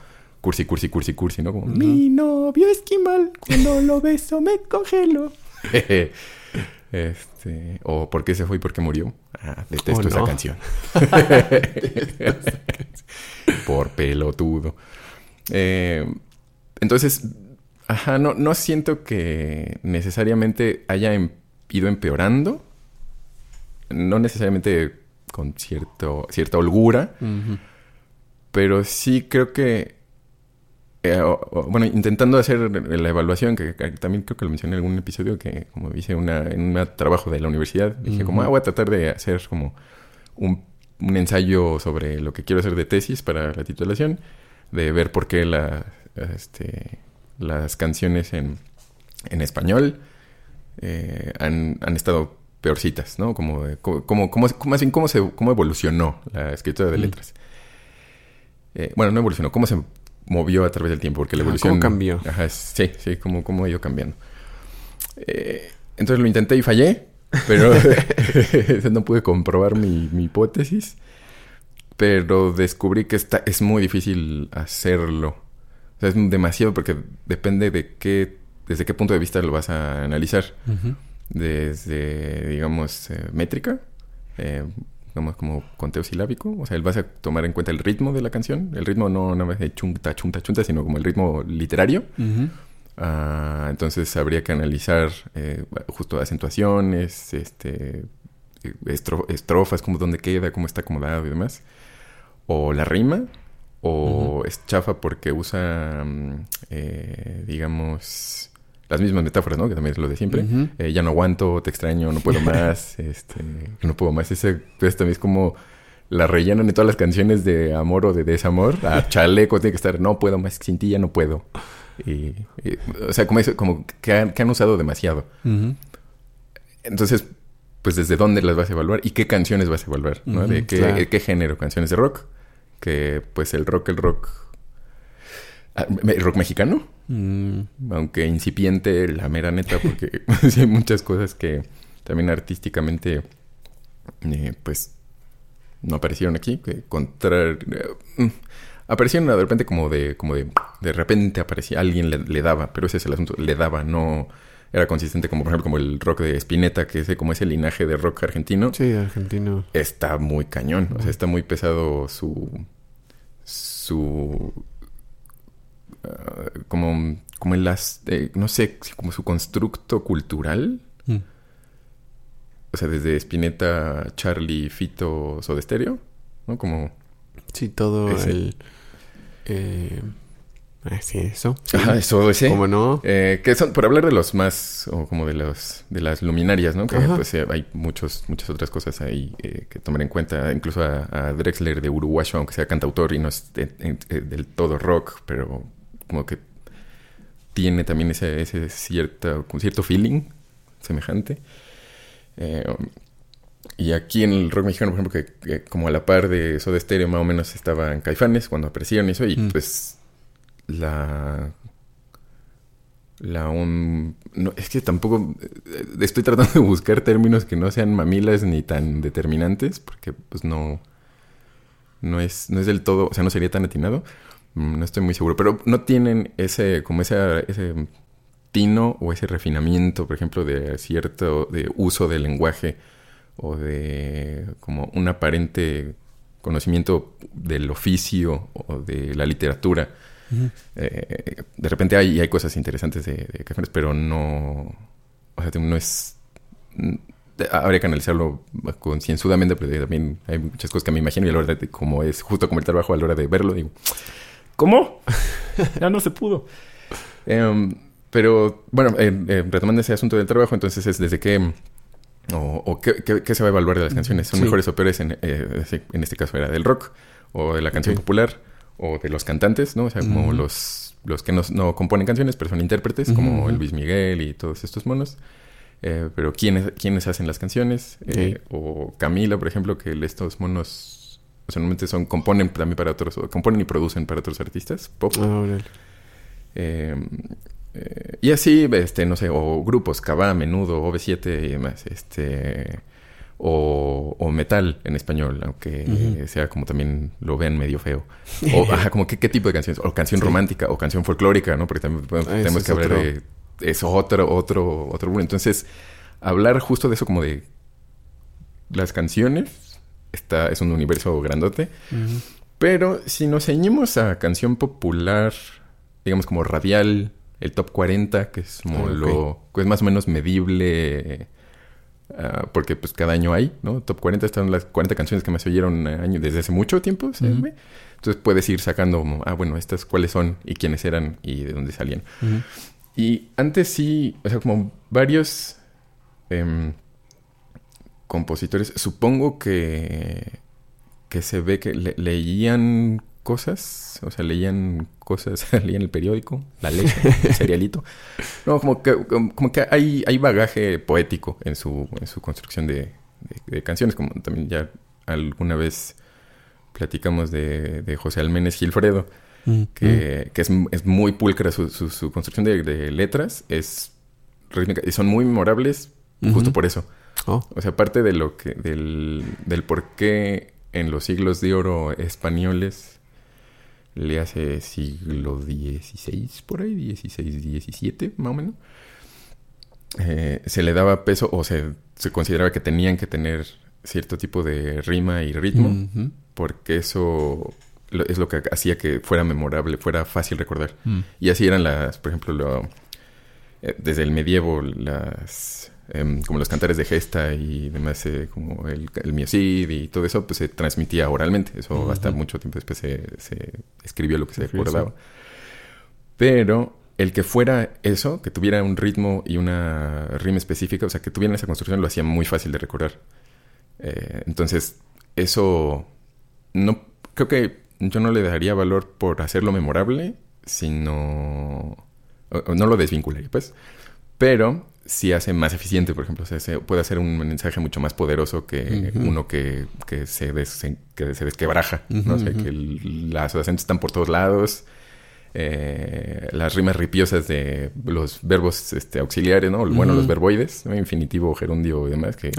cursi, cursi, cursi, cursi, ¿no? Como, mi novio esquimal, cuando lo beso me congelo. este, o ¿por qué se fue y por qué murió? Ah, detesto oh, esa canción. por pelotudo. Eh, entonces, ajá, no, no siento que necesariamente haya em, ido empeorando. No necesariamente con cierto, cierta holgura. Pero sí creo que eh, bueno, intentando hacer la evaluación, que, también creo que lo mencioné en algún episodio, que como hice una, en un trabajo de la universidad, dije como, ah, voy a tratar de hacer como un, ensayo sobre lo que quiero hacer de tesis para la titulación, de ver por qué la, este, las canciones en, en español eh, han, han, estado peorcitas, ¿no? Como, como, como, como, cómo, se, cómo evolucionó la escritura de letras. Eh, bueno, no evolucionó, cómo se movió a través del tiempo, porque la evolución... ¿Cómo cambió? Ajá, sí, sí, cómo, cómo ha ido cambiando. Eh, entonces lo intenté y fallé, pero no pude comprobar mi, hipótesis. Pero descubrí que está, es muy difícil hacerlo. O sea, es demasiado porque depende de qué, desde qué punto de vista lo vas a analizar. Desde, digamos, eh, métrica. Eh, como conteo silábico. O sea, vas a tomar en cuenta el ritmo de la canción. El ritmo no nada más de chunta, chunta, chunta, sino como el ritmo literario. Ah, entonces habría que analizar eh, justo acentuaciones, este, estrofas, como dónde queda, cómo está acomodado y demás. O la rima, o es chafa porque usa, mm, eh, digamos, las mismas metáforas, ¿no? Que también es lo de siempre. Eh, ya no aguanto, te extraño, no puedo más, este, no puedo más. Ese pues, también es como la rellenan en todas las canciones de amor o de desamor. A chaleco tiene que estar, no puedo más, sin ti ya no puedo. Y, o sea, como, como que, han, usado demasiado. Entonces, pues desde dónde las vas a evaluar y qué canciones vas a evaluar, ¿no? de qué, qué género, canciones de rock, que pues el rock, el rock Ah, ¿El rock mexicano? Mm. Aunque incipiente, la mera neta, porque hay muchas cosas que también artísticamente, eh, pues, no aparecieron aquí. Que contra... Eh, mm, aparecieron de repente como de... Como de, de repente aparecía, alguien le, daba, pero ese es el asunto, le daba, no era consistente como por ejemplo como el rock de Spinetta, que es como ese linaje de rock argentino. Sí, argentino. Está muy cañón, o sea, está muy pesado su su como, como en las, eh, no sé, como su constructo cultural. Mm. O sea, desde Spinetta, Charlie, Fito, Soda Stereo, ¿no? Como... Sí, todo el... Eh, sí, eso. Ajá, eso ese. ¿Cómo no? Eh, que son, por hablar de los más, o como de los, de las luminarias, ¿no? Que pues eh, hay muchos, muchas otras cosas ahí eh, que tomar en cuenta. Incluso a, Drexler de Uruguayo, aunque sea cantautor y no es del todo rock, pero como que tiene también ese, ese cierto, cierto feeling semejante. Eh, y aquí en el rock mexicano, por ejemplo, que, como a la par de Soda Stereo más o menos estaban Caifanes cuando aparecieron eso y mm. pues la la un no, es que tampoco eh, estoy tratando de buscar términos que no sean mamilas ni tan determinantes porque pues no no es no es del todo, o sea, no sería tan atinado, no estoy muy seguro, pero no tienen ese, como ese, ese tino o ese refinamiento, por ejemplo, de cierto de uso del lenguaje o de como un aparente conocimiento del oficio o de la literatura. Eh, de repente hay, hay cosas interesantes de, de pero no, o sea, no es mm, habría que analizarlo concienzudamente, pero también hay muchas cosas que me imagino y a la hora de, como es justo como el trabajo a la hora de verlo, digo, ¿Cómo? ya no se pudo. Em, pero bueno, eh, eh, retomando ese asunto del trabajo, entonces es desde qué o, qué, se va a evaluar de las canciones. ¿Son mejores o peores? En, eh, en, este caso era del rock o de la canción popular o de los cantantes, ¿no? O sea, como los, los que no, componen canciones, pero son intérpretes, como Luis Miguel y todos estos monos. pero ¿quiénes, quiénes hacen las canciones? O Camila, por ejemplo, que estos monos o sea, normalmente son, componen también para otros, componen y producen para otros artistas pop. Em, eh, y así, este, no sé, o grupos, Cabá, Menudo, OV7 y demás, este, o, o metal en español, aunque sea como también lo vean medio feo. O, ajá, como qué, qué tipo de canciones, o canción romántica, o canción folclórica, ¿no? Porque también ah, tenemos que hablar de eso, otro, otro, otro. Entonces, hablar justo de eso como de las canciones es un universo grandote. Pero si nos ceñimos a canción popular, digamos como radial, el top 40, que es como ah, lo que es más o menos medible, ah, porque pues cada año hay, ¿no? Top 40 están las 40 canciones que me se oyeron año, desde hace mucho tiempo, Entonces puedes ir sacando, ah, bueno, estas cuáles son y quiénes eran y de dónde salían. Y antes sí, o sea, como varios... Em, compositores, supongo que, que se ve que leían cosas, o sea, leían cosas, leían el periódico, la ley, el serialito. No, como que, como que hay, hay bagaje poético en su, en su construcción de, canciones, como también ya alguna vez platicamos de, de José Almenes Gilfredo, mm, que, mm. que es, es, muy pulcra su, su, construcción de, letras, es rítmica, y son muy memorables justo por eso. Oh. O sea, aparte de lo que, del, del por qué en los siglos de oro españoles, le hace siglo XVI, por ahí, XVI, XVII, más o menos, eh, se le daba peso o se, se, consideraba que tenían que tener cierto tipo de rima y ritmo, porque eso es lo que hacía que fuera memorable, fuera fácil recordar. Mm. Y así eran las, por ejemplo, lo, eh, desde el medievo, las em, como los cantares de gesta y demás, eh, como el, el miocid y todo eso, pues se transmitía oralmente. Eso hasta mucho tiempo después se, se escribió lo que se acordaba. Pero el que fuera eso, que tuviera un ritmo y una rima específica, o sea, que tuviera esa construcción, lo hacía muy fácil de recordar. Eh, entonces, eso no creo que yo no le daría valor por hacerlo memorable, sino no lo desvincularía, pues. Pero sí hace más eficiente, por ejemplo, o sea, se puede hacer un mensaje mucho más poderoso que uno que, que, se que se desquebraja, ¿no? O sea, que las acentos están por todos lados eh, las rimas ripiosas de los verbos este, auxiliares, ¿no? Bueno, los verboides, infinitivo, gerundio y demás, que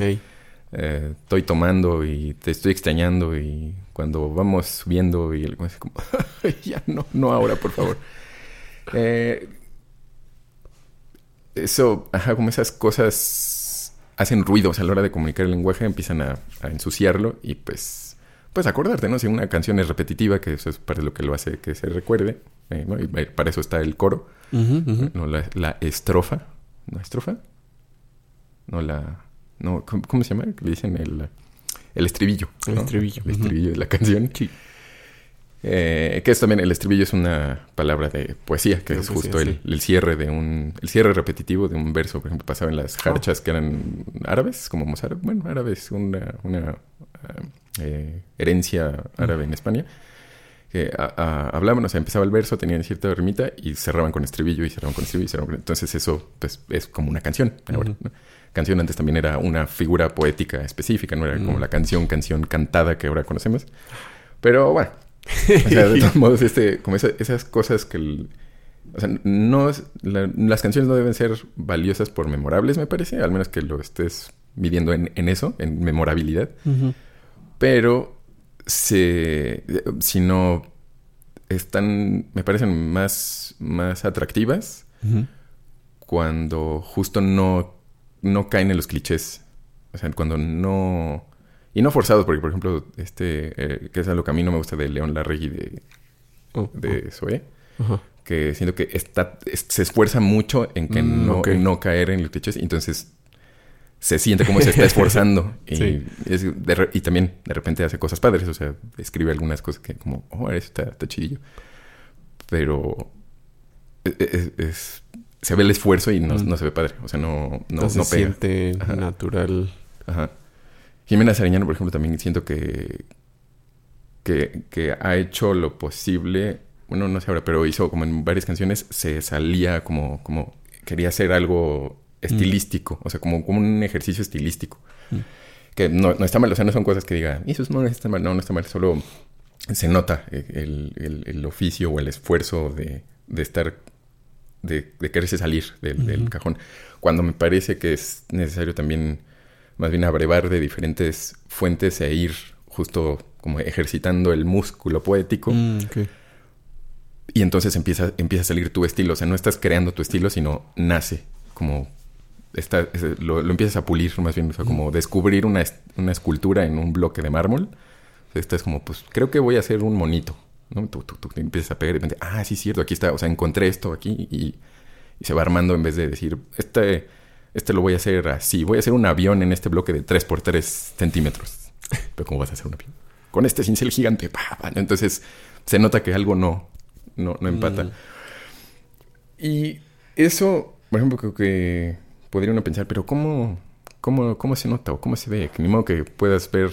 eh, estoy tomando y te estoy extrañando y cuando vamos subiendo y como, ya no, no ahora, por favor. Eh, eso, ajá, como esas cosas hacen ruidos a la hora de comunicar el lenguaje, empiezan a, a ensuciarlo y pues pues acordarte, ¿no? Si una canción es repetitiva, que eso es para lo que lo hace que se recuerde, eh, y para eso está el coro, no la, estrofa, ¿no estrofa? No la, no, ¿cómo, se llama? Le dicen el, el estribillo. El estribillo. El estribillo de la canción. Sí. Eh, que es también, el estribillo es una palabra de poesía, que es justo el, cierre de un, el cierre repetitivo de un verso, por ejemplo, pasaba en las jarchas que eran árabes, como mozart, bueno, árabes, una, una eh, herencia árabe en España, que hablaban, o sea, empezaba el verso, tenían cierta rimita y cerraban con estribillo y cerraban con estribillo y cerraban con... Entonces eso, pues, es como una canción. Canción antes también era una figura poética específica, no era como la canción, canción cantada que ahora conocemos. Pero bueno, o sea, de todos modos, este, como esas cosas que... o sea, no, las canciones no deben ser valiosas por memorables, me parece, al menos que lo estés midiendo en, eso, en memorabilidad. Pero se, si no están, me parecen más, más atractivas cuando justo no, no caen en los clichés. O sea, cuando no y no forzados, porque por ejemplo, este, eh, que es algo que a mí no me gusta de León Larregui de, oh, de oh. que siento que está, se esfuerza mucho en que mm, no, no caer en los clichés, y entonces se siente como se está esforzando. y, y, también de repente hace cosas padres, o sea, escribe algunas cosas que como, oh, eso está, está chidillo. Pero e, e, es, se ve el esfuerzo y no, mm. no, se ve padre, o sea, no, no, no, se siente natural. Ajá. Jimena Sariñano, por ejemplo, también siento que, que, ha hecho lo posible, bueno, no sé ahora, pero hizo como en varias canciones, se salía como, como quería hacer algo estilístico, o sea, como, como un ejercicio estilístico. Mm. Que no, está mal, o sea, no son cosas que digan, eso no está mal, no, no está mal, solo se nota el, oficio o el esfuerzo de, estar, de, quererse salir del cajón. Cuando me parece que es necesario también más bien abrevar de diferentes fuentes e ir justo como ejercitando el músculo poético. Mm, y entonces empieza, empieza a salir tu estilo. O sea, no estás creando tu estilo, sino nace. Como está, lo, empiezas a pulir más bien. O sea, como descubrir una, una, escultura en un bloque de mármol. Estás como, pues creo que voy a hacer un monito. ¿no? Tú, tú, tú empiezas a pegar y repente, ah, sí, cierto, aquí está. O sea, encontré esto aquí y, y se va armando en vez de decir, este este lo voy a hacer así, voy a hacer un avión en este bloque de 3 por 3 centímetros. Pero ¿cómo vas a hacer un avión? Con este cincel gigante. Entonces se nota que algo no, no, empata. Mm. Y eso, por ejemplo, creo que podría uno pensar, pero ¿cómo, cómo, cómo se nota o cómo se ve? Que ni modo que puedas ver,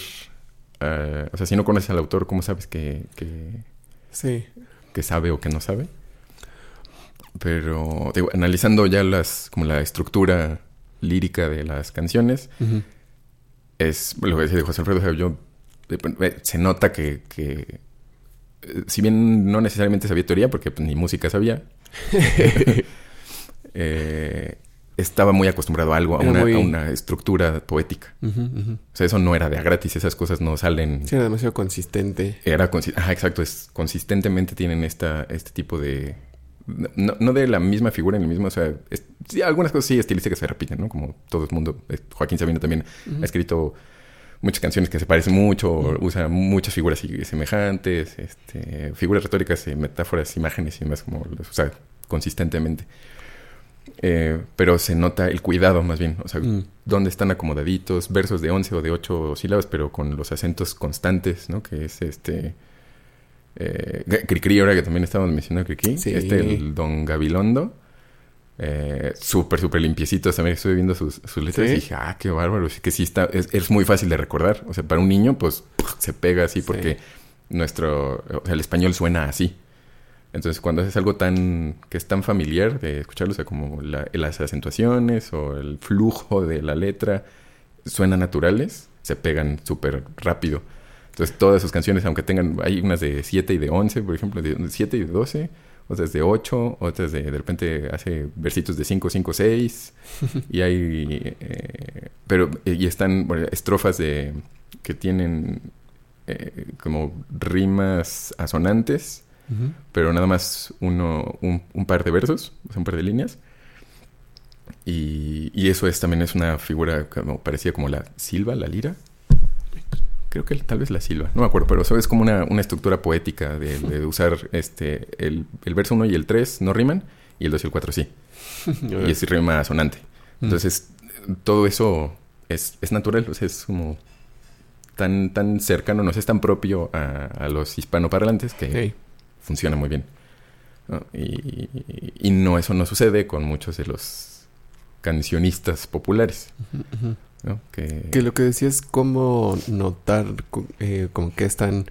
eh, o sea, si no conoces al autor, ¿cómo sabes que, que, sí. que sabe o que no sabe? Pero digo, analizando ya las como la estructura lírica de las canciones, es lo que decía José Alfredo, yo, eh, se nota que, que, eh, si bien no necesariamente sabía teoría, porque pues, ni música sabía, eh, estaba muy acostumbrado a algo, a una, estructura poética. O sea, eso no era de a gratis, esas cosas no salen. Sí, era demasiado consistente. Era Ajá, exacto, es consistentemente tienen esta, este tipo de, no, no, de la misma figura en el mismo, o sea, algunas cosas sí estilísticas se repiten, ¿no? Como todo el mundo. Eh, Joaquín Sabina también ha escrito muchas canciones que se parecen mucho, usa muchas figuras semejantes, este, figuras retóricas, metáforas, imágenes y más como los usa consistentemente. Eh, pero se nota el cuidado más bien, o sea, Mm. dónde están acomodaditos, versos de 11 o de 8 sílabas, pero con los acentos constantes, ¿no? Que es este... Eh, Cricri, ahora que también estábamos mencionando Cricri, Sí. este, el Don Gabilondo, eh, súper, súper limpiecitos, también estuve viendo sus, sus letras Sí. y dije, ah, qué bárbaro, sí que sí está, es, es muy fácil de recordar, o sea, para un niño, pues, se pega así Sí. porque nuestro, o sea, el español suena así. Entonces, cuando haces algo tan, que es tan familiar de escucharlo, o sea, como la- las acentuaciones o el flujo de la letra, suenan naturales, se pegan súper rápido. Entonces, todas sus canciones, aunque tengan, hay unas de 7 y de 11, por ejemplo, de 7 y de 12, otras de 8, otras de, de repente hace versitos de 5, 5, 6, y hay, eh, pero, y están bueno, estrofas de, que tienen eh, como rimas asonantes, Ujú. pero nada más uno, un, un par de versos, un par de líneas. Y, y eso es también es una figura como parecía como la silva, la lira. Creo que tal vez la silva, no me acuerdo, pero eso es como una, una estructura poética de, de usar este el, el verso 1 y el 3 no riman y el 2 y el 4 sí. y es rima sonante. Mm. Entonces, todo eso es, es natural, o sea, es como tan, tan cercano, no sé, es tan propio a, a los hispanoparlantes que funciona muy bien. ¿no? Y, y no, eso no sucede con muchos de los cancionistas populares. Ujú. ¿No? Que, Que lo que decías, cómo notar eh, con qué están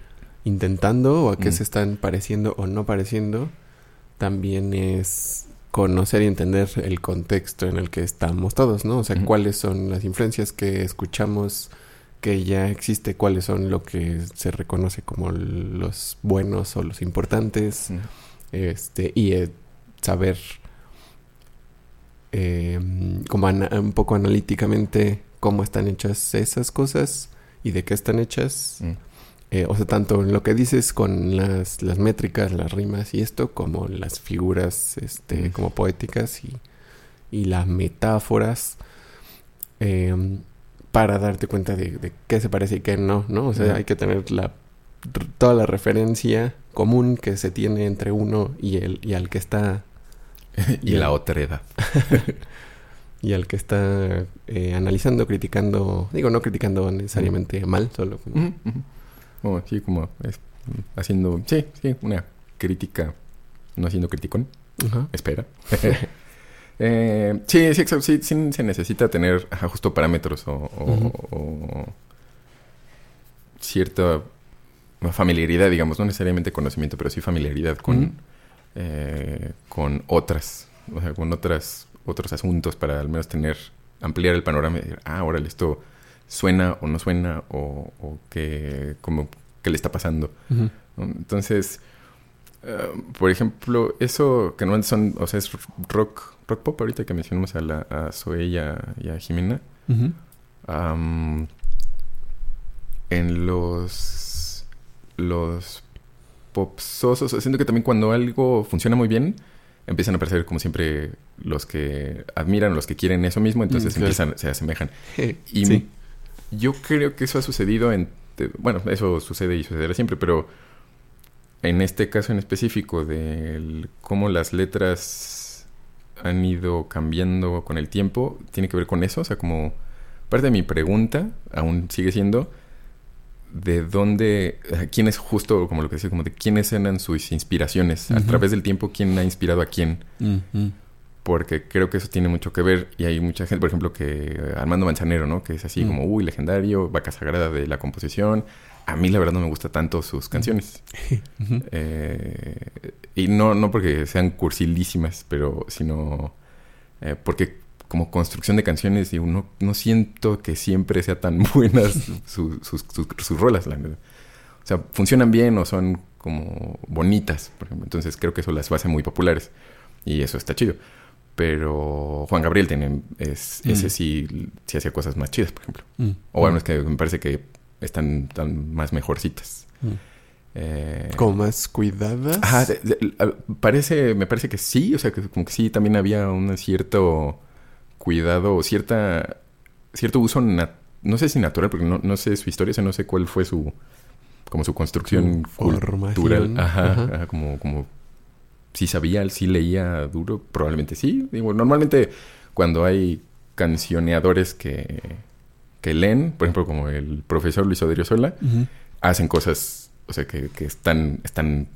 intentando o a qué Mm. se están pareciendo o no pareciendo, también es conocer y entender el contexto en el que estamos todos, ¿no? O sea, cuáles son las influencias que escuchamos que ya existe, cuáles son lo que se reconoce como los buenos o los importantes, Mm. este, y eh, saber eh, como un poco analíticamente cómo están hechas esas cosas y de qué están hechas. Mm. Eh, o sea, tanto en lo que dices con las, las métricas, las rimas y esto, como las figuras este, Mm. como poéticas y, y las metáforas. eh, para darte cuenta de, de qué se parece y qué no, ¿no? O sea, Ujú. hay que tener la, toda la referencia común que se tiene entre uno y el y al que está y la otra edad. y al que está eh, analizando, criticando, digo, no criticando necesariamente mal, solo como... Como, sí, como es, haciendo, sí, sí, una crítica, no haciendo criticón, Ajá. espera. Eh, sí, sí, sí, sí se necesita tener ajá, justo parámetros o, o- Ujú. o cierta familiaridad, digamos, no necesariamente conocimiento, pero sí familiaridad con, eh, con otras, o sea, con otras, otros asuntos para al menos tener, ampliar el panorama y decir, ah, órale, esto suena o no suena o, o qué, como, qué le está pasando. Entonces, eh, por ejemplo, eso que no son, o sea, es rock, rock pop ahorita que mencionamos a, la, a Zoe y a, y a Jimena. En los, los popsosos, siento que también cuando algo funciona muy bien, empiezan a aparecer como siempre los que admiran, los que quieren eso mismo, entonces Mm, claro. empiezan, se asemejan. Y sí. yo creo que eso ha sucedido en... Bueno, eso sucede y sucederá siempre, pero en este caso en específico de cómo las letras han ido cambiando con el tiempo, tiene que ver con eso. O sea, como parte de mi pregunta aún sigue siendo de dónde, eh, quién es justo, como lo que decía, como de quiénes eran sus inspiraciones. A través del tiempo, quién ha inspirado a quién porque creo que eso tiene mucho que ver y hay mucha gente, por ejemplo, que eh, Armando Manzanero, ¿no? Que es así Mm. como, uy, legendario, vaca sagrada de la composición. A mí la verdad no me gusta tanto sus canciones. Eh, y no, no porque sean cursilísimas, pero sino eh, porque como construcción de canciones, digo, no, no siento que siempre sea tan buenas su- sus, sus, sus rolas, la verdad. O sea, funcionan bien o son como bonitas, por ejemplo. Entonces creo que eso las hace muy populares. Y eso está chido. Pero Juan Gabriel tiene, es, Mm. ese sí, sí hacía cosas más chidas, por ejemplo. Mm. O bueno, es que me parece que están, tan más mejorcitas. Mm. Eh, Como más cuidadas. Ajá, de- de- a- parece, me parece que sí, o sea, que como que sí también había un cierto cuidado, cierta, cierto uso, no sé si natural, porque no, no sé su historia, o sea, no sé cuál fue su, como su construcción formación. cultural, ajá, Ajá. ajá, como, como sí sabía, sí leía duro, probablemente sí. Digo, normalmente cuando hay cancioneadores que, que leen, por ejemplo, como el profesor Luis Odriozola, hacen cosas, o sea, que, que están, están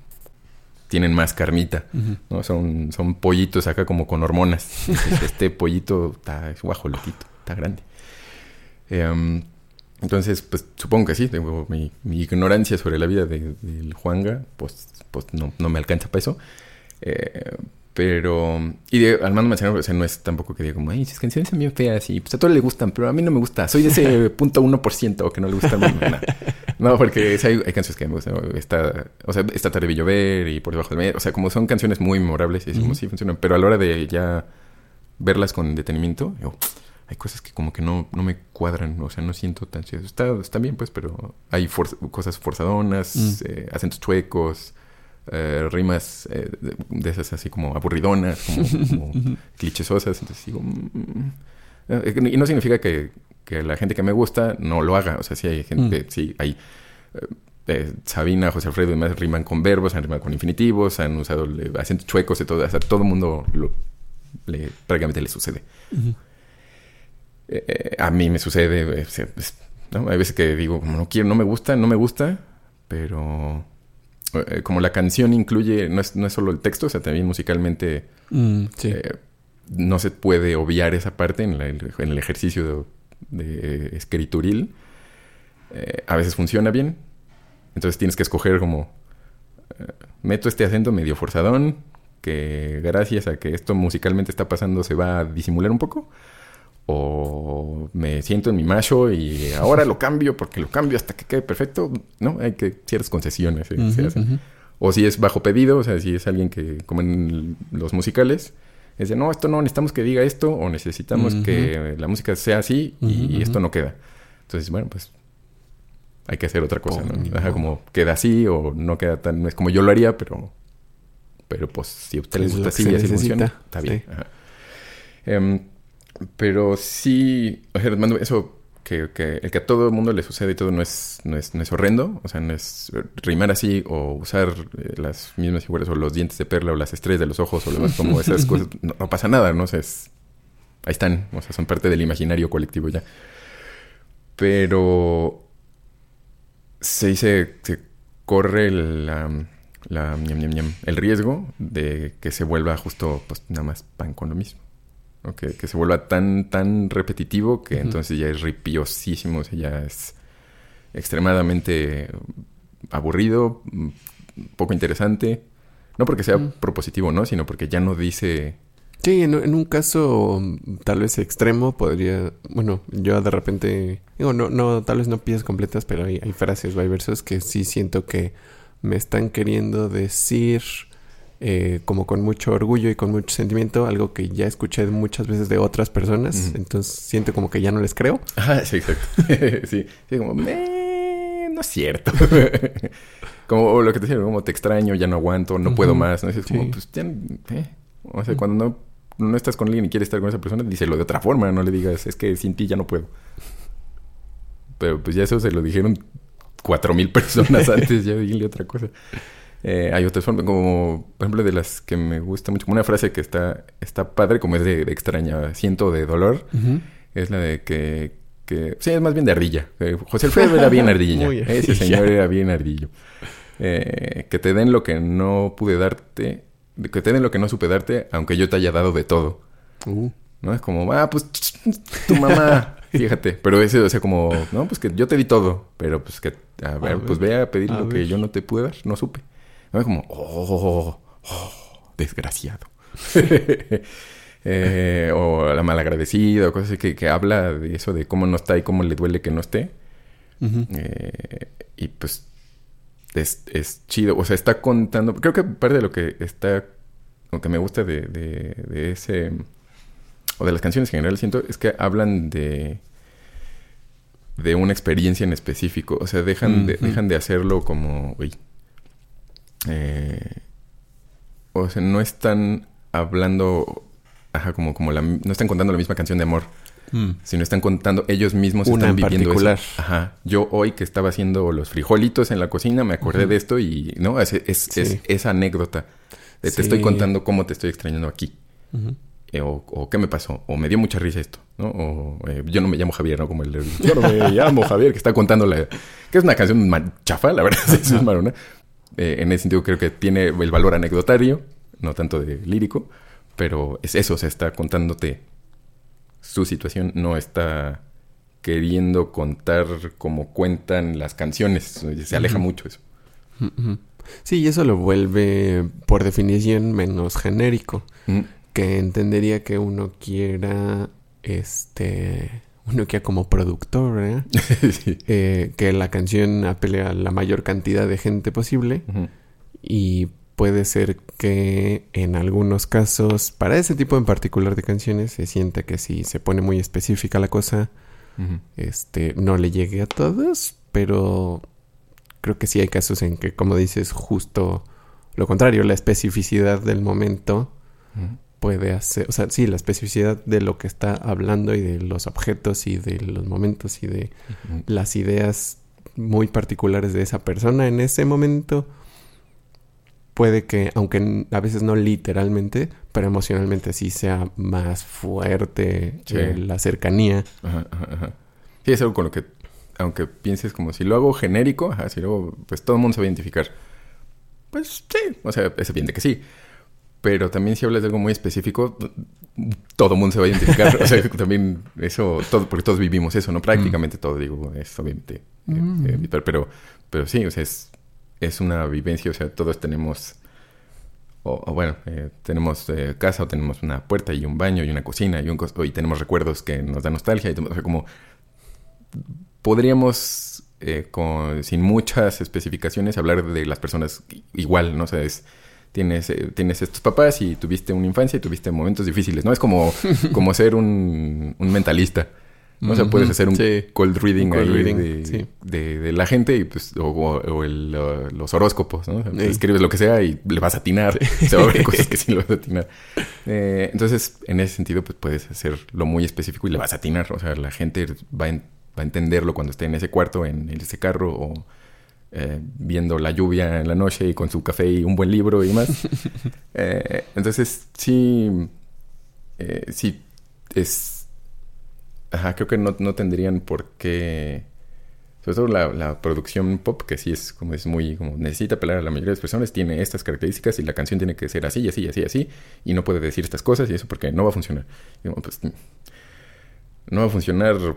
tienen más carnita, ¿no? Son, son pollitos acá como con hormonas. este pollito está es guajolotito, está grande. Em, entonces, pues supongo que sí, tengo mi, ignorancia sobre la vida del de Juanga, pues, pues no, no me alcanza para eso. Eh, pero, y de Armando Manzanero, o sea, no es tampoco que diga como, ay, esas canciones son bien feas y pues a todos les gustan, pero a mí no me gusta. Soy de ese punto uno por ciento que no le gustan. no, porque hay, hay, canciones que me gustan. Está, o sea, esta tarde de llover y por debajo del medio. O sea, como son canciones muy memorables y decimos, sí funcionan. Pero a la hora de ya verlas con detenimiento, hay cosas que como que no, no me cuadran. O sea, no siento tan chido. Está, está bien, pues, pero hay cosas forzadonas, mm. eh, acentos chuecos eh, rimas eh, de, esas así como aburridonas, como, clichesosas. Entonces digo... Mm, eh, y no significa que, que, la gente que me gusta no lo haga. O sea, sí hay gente, mm. sí hay... Sabina, José Alfredo y demás riman con verbos, han rimado con infinitivos, han usado acentos chuecos y todo. O sea, todo el mundo lo, le, prácticamente le sucede. a mí me sucede, ¿no? Hay veces que digo, como no quiero, no me gusta, no me gusta, pero eh, como la canción incluye, no es, no es solo el texto, o sea, también musicalmente mm, eh, no se puede obviar esa parte en, el ejercicio de, escrituril. Eh, a veces funciona bien, entonces tienes que escoger como, meto este acento medio forzadón, que gracias a que esto musicalmente está pasando se va a disimular un poco o me siento en mi macho y ahora lo cambio porque lo cambio hasta que quede perfecto, ¿no? Hay que ciertas concesiones se hacen. O si es bajo pedido, o sea, si es alguien que, como en los musicales, es de, no, esto no, necesitamos que diga esto o necesitamos que la música sea así y, esto no queda. Entonces, bueno, pues hay que hacer otra cosa, ¿no? como queda así o no queda tan, no es como yo lo haría, pero, pero pues si a usted le gusta así y así funciona, está bien. Em, pero sí, o sea, eso que, que, el que a todo el mundo le sucede y todo no es, no es, no es horrendo, o sea, no es rimar así o usar eh, las mismas figuras o los dientes de perla o las estrellas de los ojos o lo demás como esas cosas, no, pasa nada, ¿no? O sea, es, ahí están, o sea, son parte del imaginario colectivo ya. Pero se dice, se corre la, la, el riesgo de que se vuelva justo, pues nada más pan con lo mismo. Que, se vuelva tan, tan repetitivo que entonces ya es ripiosísimo, o sea, ya es extremadamente aburrido, poco interesante. No porque sea propositivo, ¿no? Sino porque ya no dice... Sí, en, un caso tal vez extremo podría... Bueno, yo de repente... Digo, no, no tal vez no piezas completas, pero hay, hay frases o hay versos que sí siento que me están queriendo decir eh, como con mucho orgullo y con mucho sentimiento, algo que ya escuché muchas veces de otras personas, entonces siento como que ya no les creo. Ah, sí, exacto. sí, sí, como, no es cierto. como lo que te decía, como te extraño, ya no aguanto, no puedo más, ¿no? Es como, pues ya, eh. O sea, cuando no, no estás con alguien y quieres estar con esa persona, díselo de otra forma, no le digas, es que sin ti ya no puedo. Pero pues ya eso se lo dijeron cuatro mil personas antes, ya dile otra cosa. Eh, hay otras formas, como por ejemplo de las que me gusta mucho, como una frase que está, está padre, como es de, extraña, siento de dolor, es la de que, que, sí, es más bien de ardilla. Eh, José Alfredo era bien ardilla, ese señor era bien ardillo. Eh, que te den lo que no pude darte, que te den lo que no supe darte, aunque yo te haya dado de todo. Uh. ¿No? Es como, ah, pues tu mamá, fíjate. Pero ese, o sea, como, no, pues que yo te di todo, pero pues que, a ver, pues ve a pedir lo que yo no te pude dar, no supe. ¿No? Como, oh, oh desgraciado. eh, o la malagradecida, o cosas así que, que, habla de eso, de cómo no está y cómo le duele que no esté. eh, y pues es, es, chido. O sea, está contando. Creo que parte de lo que está. Lo que me gusta de, de, de, ese. O de las canciones en general, siento, es que hablan de. De una experiencia en específico. O sea, dejan, de, dejan de hacerlo como. Uy, eh, o sea, no están hablando, ajá, como, como la, no están contando la misma canción de amor, mm. sino están contando ellos mismos están viviendo particular. Ajá. Yo hoy que estaba haciendo los frijolitos en la cocina me acordé de esto y, ¿no? Es, es, esa anécdota. Te estoy contando cómo te estoy extrañando aquí. Eh, o, qué me pasó, o me dio mucha risa esto, ¿no? O eh, yo no me llamo Javier, ¿no? Como el yo no me llamo Javier, que está contando la... que es una canción chafa, la verdad, es marona. Eh, en ese sentido creo que tiene el valor anecdotario, no tanto de lírico, pero es eso, o sea, está contándote su situación, no está queriendo contar como cuentan las canciones, se aleja mucho eso. Sí, y eso lo vuelve, por definición, menos genérico que entendería que uno quiera, este, uno quiera como productor, ¿eh? eh, que la canción apele a la mayor cantidad de gente posible y puede ser que en algunos casos, para ese tipo en particular de canciones, se siente que si se pone muy específica la cosa, este, no le llegue a todos, pero creo que sí hay casos en que, como dices, justo lo contrario, la especificidad del momento puede hacer, o sea, sí, la especificidad de lo que está hablando y de los objetos y de los momentos y de las ideas muy particulares de esa persona en ese momento, puede que, aunque a veces no literalmente, pero emocionalmente sí sea más fuerte la cercanía. Sí, es algo con lo que, aunque pienses como si lo hago genérico, ajá, si luego, pues todo el mundo se va a identificar. Pues sí, o sea, es evidente que sí. Pero también si hablas de algo muy específico, todo mundo se va a identificar. o sea, también eso, todo, porque todos vivimos eso, ¿no? Prácticamente mm. todo, digo, es obviamente. Eh, mm. eh, pero, pero sí, o sea, es, es una vivencia, o sea, todos tenemos, o, bueno, eh, tenemos casa o tenemos una puerta y un baño y una cocina y, un, y tenemos recuerdos que nos dan nostalgia. Y, o sea, como podríamos, con, sin muchas especificaciones, hablar de las personas igual, ¿no? O sea, es tienes, eh, tienes estos papás y tuviste una infancia y tuviste momentos difíciles, ¿no? Es como, como ser un, mentalista. ¿no? O sea, puedes hacer un cold reading, ahí de, la gente y pues, o, los horóscopos, ¿no? escribes lo que sea y le vas a atinar. Se va a ver cosas que sí le vas a atinar. Eh, entonces, en ese sentido, pues puedes hacer lo muy específico y le vas a atinar. O sea, la gente va a, va a entenderlo cuando esté en ese cuarto, en ese carro o eh, viendo la lluvia en la noche y con su café y un buen libro y más. Eh, entonces, sí, eh, sí, es... Ajá, creo que no, no tendrían por qué... Sobre todo la, la, producción pop, que sí es como es muy... como necesita apelar a la mayoría de las personas, tiene estas características y la canción tiene que ser así, y así, y así, así, y no puede decir estas cosas y eso porque no va a funcionar. pues, no va a funcionar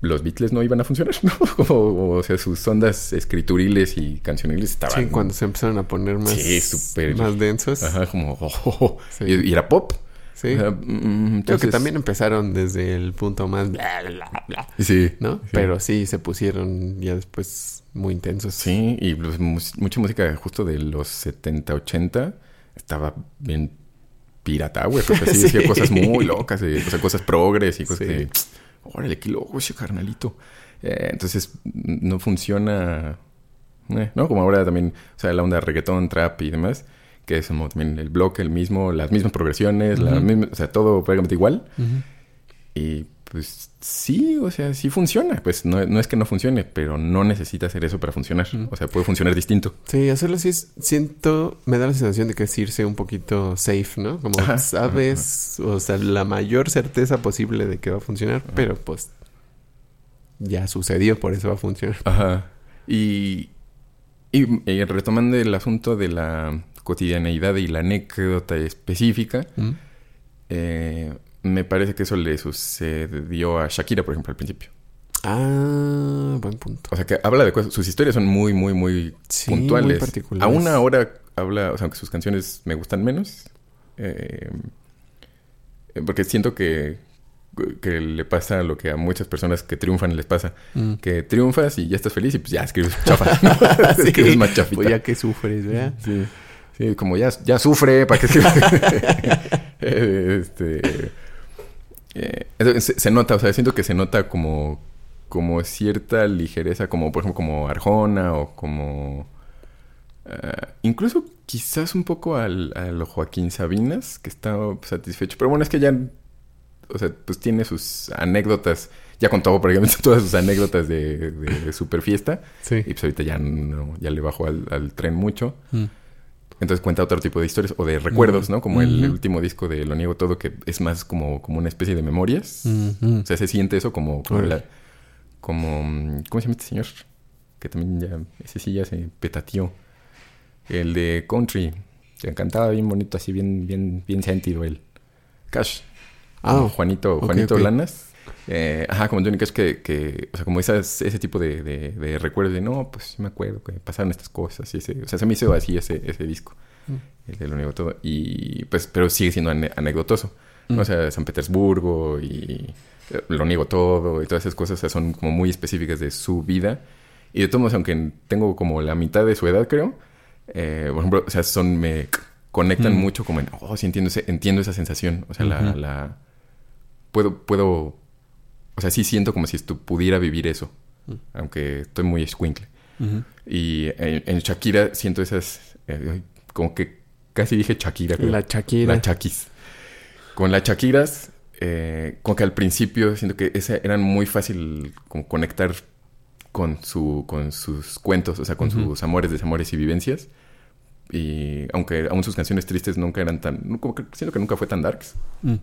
los Beatles no iban a funcionar, ¿no? o, sea, sus ondas escrituriles y cancioniles estaban... Sí, cuando se empezaron a poner más, más densos. Ajá, como... Oh, oh, oh. Y, era pop. Sí. Mm, Creo que también empezaron desde el punto más... Bla, bla, bla, sí. ¿No? Pero sí, se pusieron ya después muy intensos. Sí, y mucha música justo de los 70, 80 estaba bien pirata, güey. Porque sí, decía cosas muy locas, o sea, cosas progres y cosas de órale, qué loco ese carnalito. Eh, entonces, no funciona, eh, ¿no? Como ahora también, o sea, la onda de reggaetón, trap y demás, que es como también el bloque, el mismo, las mismas progresiones, la misma, o sea, todo prácticamente igual. Y pues sí, o sea, sí funciona. Pues no, no, es que no funcione, pero no necesita hacer eso para funcionar. O sea, puede funcionar distinto. Sí, hacerlo así siento, me da la sensación de que es irse un poquito safe, ¿no? Como sabes, o sea, la mayor certeza posible de que va a funcionar, pero pues ya sucedió, por eso va a funcionar. Ajá. Y, y, retomando el asunto de la cotidianeidad y la anécdota específica, eh, me parece que eso le sucedió a Shakira, por ejemplo, al principio. Ah, buen punto. O sea, que habla de cosas. Sus historias son muy, muy, muy puntuales. Muy particulares. Aún ahora habla, o sea, aunque sus canciones me gustan menos. Eh, porque siento que, que le pasa lo que a muchas personas que triunfan les pasa. Mm. Que triunfas y ya estás feliz y pues ya escribes chafa. sí, escribes más chafita. Pues ya que sufres, ¿verdad? Sí. Sí, como ya, ya sufre, ¿para qué este eh, se, nota, o sea, siento que se nota como, como cierta ligereza, como por ejemplo como Arjona o como... Eh, incluso quizás un poco al, al, Joaquín Sabinas, que está satisfecho. Pero bueno, es que ya, o sea, pues tiene sus anécdotas. Ya contó prácticamente todas sus anécdotas de, de, super fiesta. Sí. Y pues ahorita ya, no, ya le bajó al, tren mucho. Mm. Entonces cuenta otro tipo de historias o de recuerdos, ¿no? Como el último disco de Lo Niego Todo, que es más como, como una especie de memorias. O sea, se siente eso como, como, como... ¿Cómo se llama este señor? Que también ya... Ese sí ya se petateó. El de Country. Que cantaba bien bonito, así bien, bien, bien sentido él. Cash. Ah, Juanito, Juanito Lanas. Eh, ajá, como Johnny Cash que, que, o sea, como esas, ese tipo de, de, recuerdos de, no, pues sí me acuerdo que pasaron estas cosas. Y ese, o sea, se me hizo así ese, ese disco, mm. el de lo todo. Y pues, pero sigue siendo anecdotoso. Mm. O sea, San Petersburgo y eh, lo niego todo y todas esas cosas son como muy específicas de su vida. Y de todos modos, aunque tengo como la mitad de su edad, creo, eh, por ejemplo, o sea, son, me conectan mm. mucho como en, oh, sí entiendo, entiendo esa sensación. O sea, la, la, puedo, puedo o sea, sí siento como si esto pudiera vivir eso. Mm. Aunque estoy muy escuincle. Y en, Shakira siento esas... Eh, como que casi dije Shakira. La Shakira. La Shakis. Con las Shakiras, eh, como que al principio siento que ese eran muy fácil como conectar con, su, con sus cuentos, o sea, con sus amores, desamores y vivencias. Y aunque aún sus canciones tristes nunca eran tan... Como que siento que nunca fue tan darks. Mm.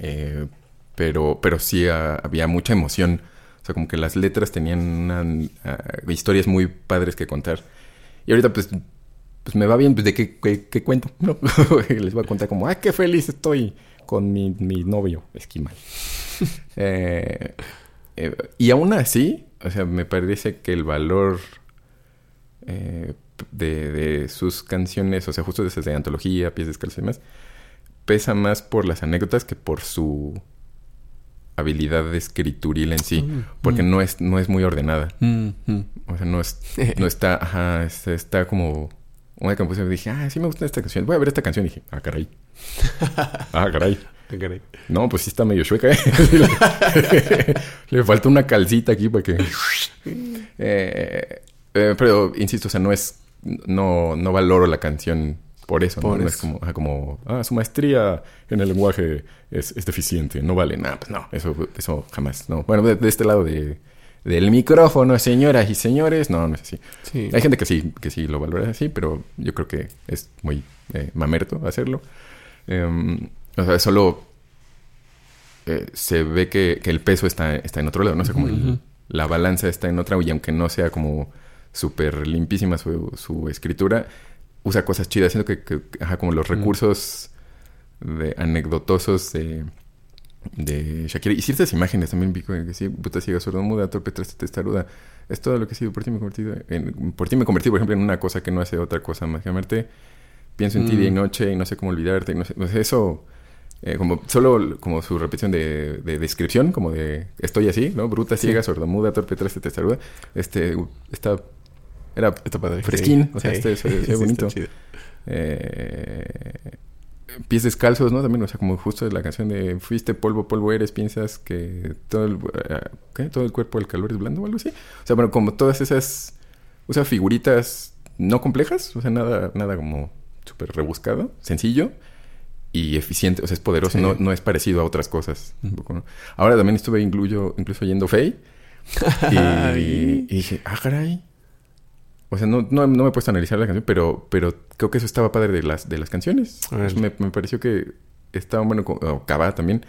Eh, pero, pero sí había mucha emoción. O sea, como que las letras tenían historias muy padres que contar. Y ahorita, pues, pues me va bien, pues, de qué, qué, cuento. Les voy a contar como, ¡ay, qué feliz estoy con mi, mi novio esquimal! Eh, eh, y aún así, o sea, me parece que el valor eh, de, de, sus canciones, o sea, justo desde antología, pies descalzos y demás, pesa más por las anécdotas que por su habilidad escrituril en sí, mm, porque mm. no es no es muy ordenada. Mm, o sea, no es no está, ajá, está, como una canción dije, "Ah, sí me gusta esta canción. Voy a ver esta canción." Y dije, "Ah, caray." ah, caray. No, pues sí está medio chueca. ¿eh? Le falta una calcita aquí para que eh, eh, pero insisto, o sea, no es no no valoro la canción por eso, ¿no? es como, como, ah, su maestría en el lenguaje es, deficiente, no vale nada. Pues no, eso, eso jamás, no. Bueno, de, este lado de, del micrófono, señoras y señores, no, no es así. Hay gente que sí, que sí lo valora así, pero yo creo que es muy eh, mamerto hacerlo. Em, o sea, solo eh, se ve que, el peso está, está en otro lado, no sé, como la balanza está en otra, y aunque no sea como súper limpísima su, su escritura, usa cosas chidas. Siento que, ajá, como los recursos de anecdotosos de, de Shakira. Y ciertas imágenes también vi que sí, puta ciega, sordo, muda, torpe, traste, testaruda. Es todo lo que he sido. Por ti me he convertido. En, por ti me convertí, por ejemplo, en una cosa que no hace otra cosa más que amarte. Pienso en ti día y mm. noche y no sé cómo olvidarte. no sé, eso. Eh, como solo como su repetición de, de, descripción, como de estoy así, ¿no? Bruta, ciega, sordomuda, torpe, traste, testaruda. Este, está era fresquín, o sea, este se, bonito. Eh, pies descalzos, ¿no? También, o sea, como justo la canción de Fuiste polvo, polvo eres, piensas que todo el, eh, ¿qué? todo el cuerpo del calor es blando o algo así. O sea, bueno, como todas esas, o sea, figuritas no complejas, o sea, nada, nada como súper rebuscado, sencillo y eficiente, o sea, es poderoso, no, no es parecido a otras cosas. Ahora también estuve incluyo, incluso oyendo Faye y, y, dije, ah, caray, o sea, no, no, me he puesto a analizar la canción, pero, pero creo que eso estaba padre de las, de las canciones. Me, me, pareció que estaba bueno, o Cava también,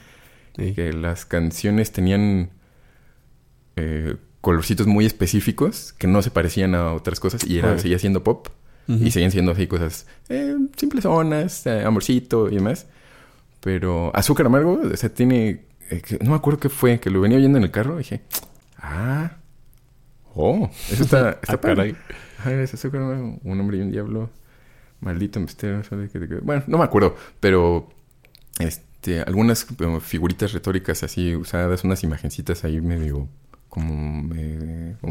que las canciones tenían eh, colorcitos muy específicos que no se parecían a otras cosas y era, seguía siendo pop. Y seguían siendo así cosas eh, simples, zonas, eh, amorcito y demás. Pero Azúcar Amargo, o sea, tiene... Eh, no me acuerdo qué fue, que lo venía oyendo en el carro y dije, ah, oh, eso está, está ah, un hombre y un diablo. Maldito misterio. Bueno, no me acuerdo, pero este, algunas figuritas retóricas así usadas, unas imagencitas ahí medio como,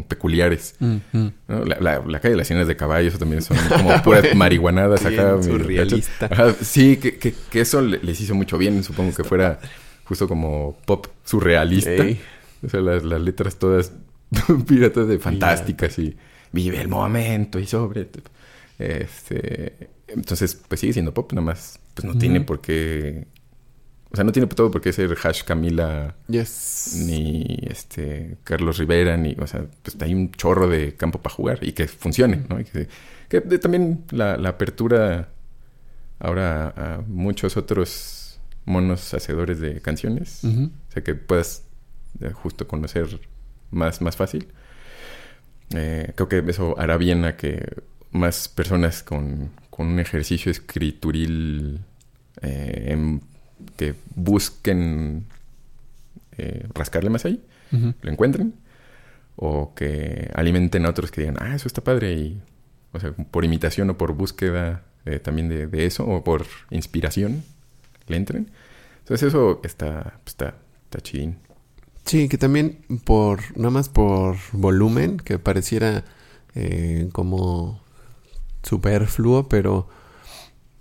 peculiares. la, calle de las cienas de caballo, eso también son como puras marihuanadas acá. Surrealista. sí, que, que, eso les hizo mucho bien. Supongo que fuera justo como pop surrealista. O sea, las, las letras todas piratas de fantásticas y vive el momento y sobre. Este, entonces, pues sigue siendo pop, nada más, pues no tiene por qué. O sea, no tiene todo por qué ser Hash Camila Yes. ni este Carlos Rivera, ni, o sea, pues hay un chorro de campo para jugar y que funcione, ¿no? Y que, que de- también la, la apertura ahora a muchos otros monos hacedores de canciones, o sea, que puedas eh, justo conocer más, más fácil. Eh, creo que eso hará bien a que más personas con, con un ejercicio escrituril eh, que busquen eh, rascarle más ahí, lo encuentren, o que alimenten a otros que digan, ah, eso está padre, y, o sea, por imitación o por búsqueda eh, también de, de eso, o por inspiración, le entren. Entonces eso está, está, está chidín. Sí, que también por, nada más por volumen, que pareciera eh, como superfluo, pero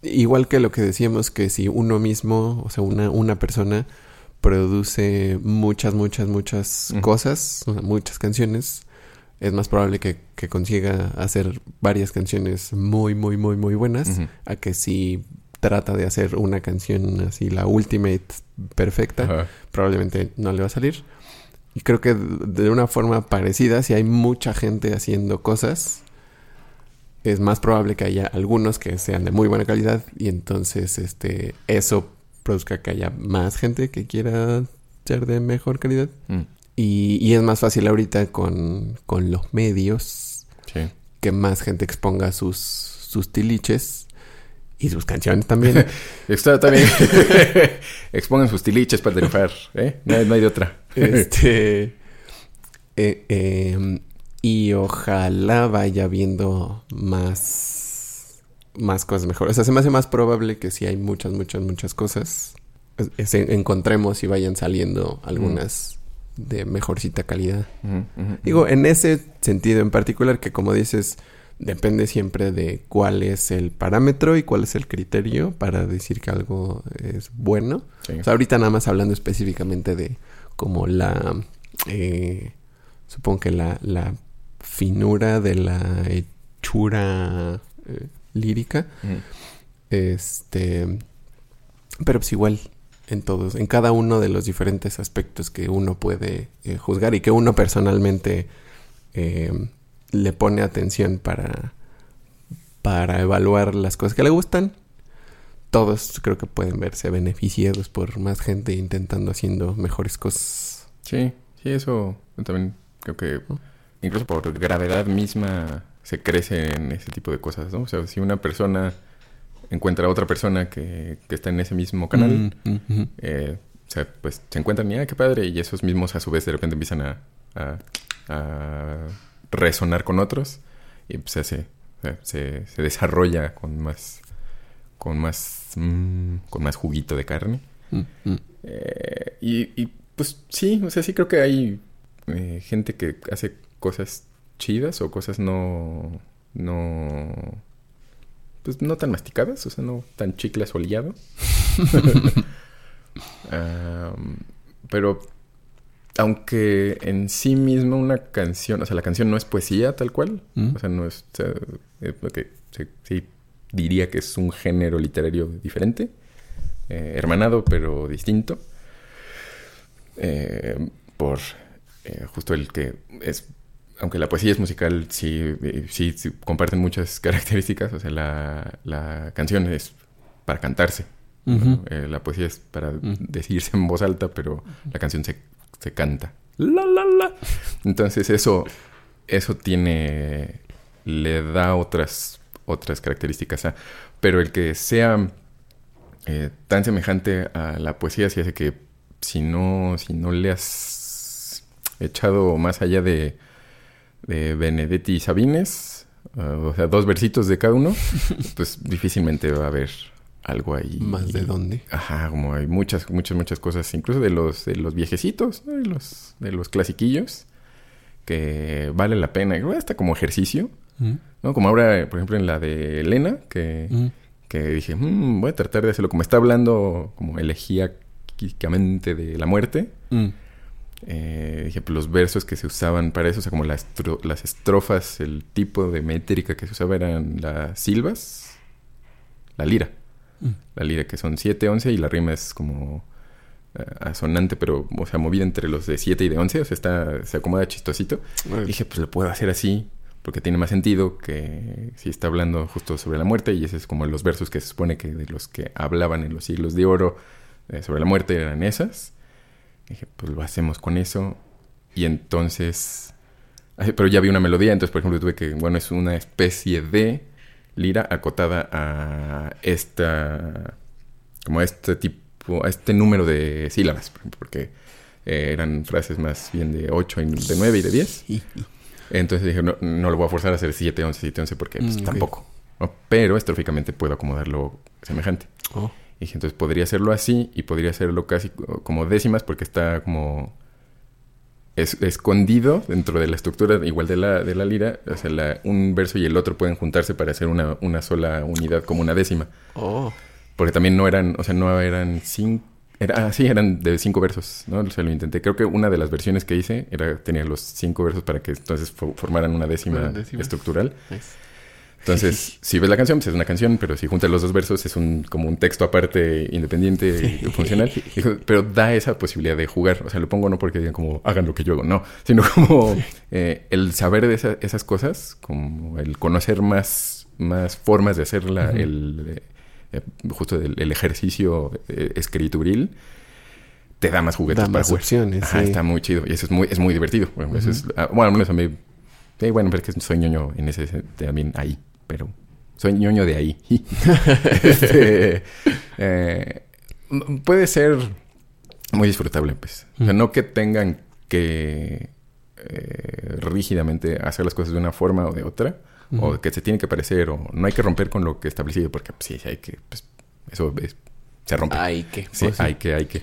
igual que lo que decíamos, que si uno mismo, o sea, una, una persona produce muchas, muchas, muchas Ujú. cosas, o sea, muchas canciones, es más probable que, que consiga hacer varias canciones muy, muy, muy, muy buenas, a que si trata de hacer una canción así, la ultimate perfecta, Ajá. probablemente no le va a salir. Y creo que de una forma parecida, si hay mucha gente haciendo cosas, es más probable que haya algunos que sean de muy buena calidad y entonces este eso produzca que haya más gente que quiera ser de mejor calidad. Mm, Y, y es más fácil ahorita con, con los medios sí. que más gente exponga sus, sus tiliches y sus canciones también. También. Expongan sus tiliches para triunfar, ¿eh? No, hay- no hay de otra. Este. eh, eh, y ojalá vaya viendo más. Más cosas mejores. O sea, se me hace más probable que si hay muchas, muchas, muchas cosas. encontremos y vayan saliendo algunas de mejorcita calidad. Digo, en ese sentido en particular, que como dices, depende siempre de cuál es el parámetro y cuál es el criterio para decir que algo es bueno. sí. O sea, ahorita nada más hablando específicamente de como la... eh, supongo que la, la finura de la hechura eh, lírica. Este... Pero pues igual en todos, en cada uno de los diferentes aspectos que uno puede eh, juzgar y que uno personalmente eh, le pone atención para, para evaluar las cosas que le gustan. Todos creo que pueden verse beneficiados por más gente intentando haciendo mejores cosas. Sí, sí, eso también creo que incluso por gravedad misma se crece en ese tipo de cosas, ¿no? O sea, si una persona encuentra a otra persona que, que está en ese mismo canal, Mm, ujú. eh, o sea, pues se encuentran, mira, qué padre, y esos mismos a su vez de repente empiezan a, a, a resonar con otros y pues se se, se desarrolla con más, con más, mm, con más juguito de carne. Mm, mm. Eh, y, y, pues sí, o sea, sí creo que hay eh, gente que hace cosas chidas o cosas no, no, pues no tan masticadas, o sea, no tan chicle asoleado. Am, pero aunque en sí misma una canción, o sea, la canción no es poesía tal cual, Mm. o sea, no es, o sea, sí, sí diría que es un género literario diferente, eh, hermanado pero distinto, eh, por eh, justo el que es, aunque la poesía es musical, sí, sí, sí comparten muchas características, o sea, la, la canción es para cantarse. Eh, la poesía es para decirse en voz alta, pero la canción se, se canta. La, la, la. Entonces eso, eso tiene, le da otras, otras características. a- pero el que sea eh, tan semejante a la poesía, sí hace que si no, si no le has echado más allá de, de Benedetti y Sabines, ah, o sea, dos versitos de cada uno, pues difícilmente va a haber algo ahí. Más de dónde. Ajá, como hay muchas, muchas, muchas cosas, incluso de los, de los viejecitos, ¿no? de los, de los clasiquillos, que vale la pena, hasta como ejercicio, Mm, ¿no? Como ahora, por ejemplo, en la de Elena, que, mm. que dije, "Mm, voy a tratar de hacerlo, como está hablando como elegíacamente de la muerte, Mm. eh, dije, pues los versos que se usaban para eso, o sea, como las, las estrofas, el tipo de métrica que se usaba eran las silbas, la lira. Mm. La lira que son 7, 11 y la rima es como eh, asonante, pero, o sea, movida entre los de 7 y de 11, o sea, está, se acomoda chistosito. Dije, pues lo puedo hacer así, porque tiene más sentido que si está hablando justo sobre la muerte, y ese es como los versos que se supone que de los que hablaban en los siglos de oro eh, sobre la muerte eran esas. Dije, pues lo hacemos con eso. Y entonces. Pero ya vi una melodía, entonces, por ejemplo, tuve que. Bueno, es una especie de lira acotada a esta. Como a este tipo. A este número de sílabas, porque eh, eran frases más bien de 8, y de 9 y de 10. Entonces dije, no, no lo voy a forzar a hacer 7, 11, 7, 11 porque pues, Mm, tampoco. ¿no? Pero estrofícamente puedo acomodarlo semejante. Oh, Y dije, entonces podría hacerlo así y podría hacerlo casi co- como décimas porque está como es- escondido dentro de la estructura igual de la, de la lira. O sea, la- un verso y el otro pueden juntarse para hacer una, una sola unidad como una décima. oh. Porque también no eran, o sea, no eran cinco... Era, ah, sí, eran de cinco versos, ¿no? O sea, lo intenté. Creo que una de las versiones que hice era tenía los cinco versos para que entonces fo- formaran una décima Una décima. estructural. Nice. Entonces, si ves la canción, pues es una canción, pero si juntas los dos versos es un como un texto aparte, independiente y funcional. Pero da esa posibilidad de jugar. O sea, lo pongo no porque digan como hagan lo que yo hago, no, sino como eh, el saber de esa- esas cosas, como el conocer más, más formas de hacer la- Ujú. el, eh, eh, justo el, el ejercicio eh, escrituril, te da más juguetes Da para más jugar. opciones. Ajá, sí. está muy chido. Y eso es muy, es muy divertido. Bueno, eso es- bueno, al menos a mí. Sí, bueno, pero es que soy ñoño en ese también ahí. Pero soy ñoño de ahí. Este, eh, puede ser muy disfrutable, pues. O sea, Mm. no que tengan que eh, rígidamente hacer las cosas de una forma o de otra. O que se tiene que parecer. O no hay que romper con lo que establecido. Porque pues, sí, hay que. Pues, eso es- se rompe. Ay, qué. Sí, Pues sí. hay que, hay que.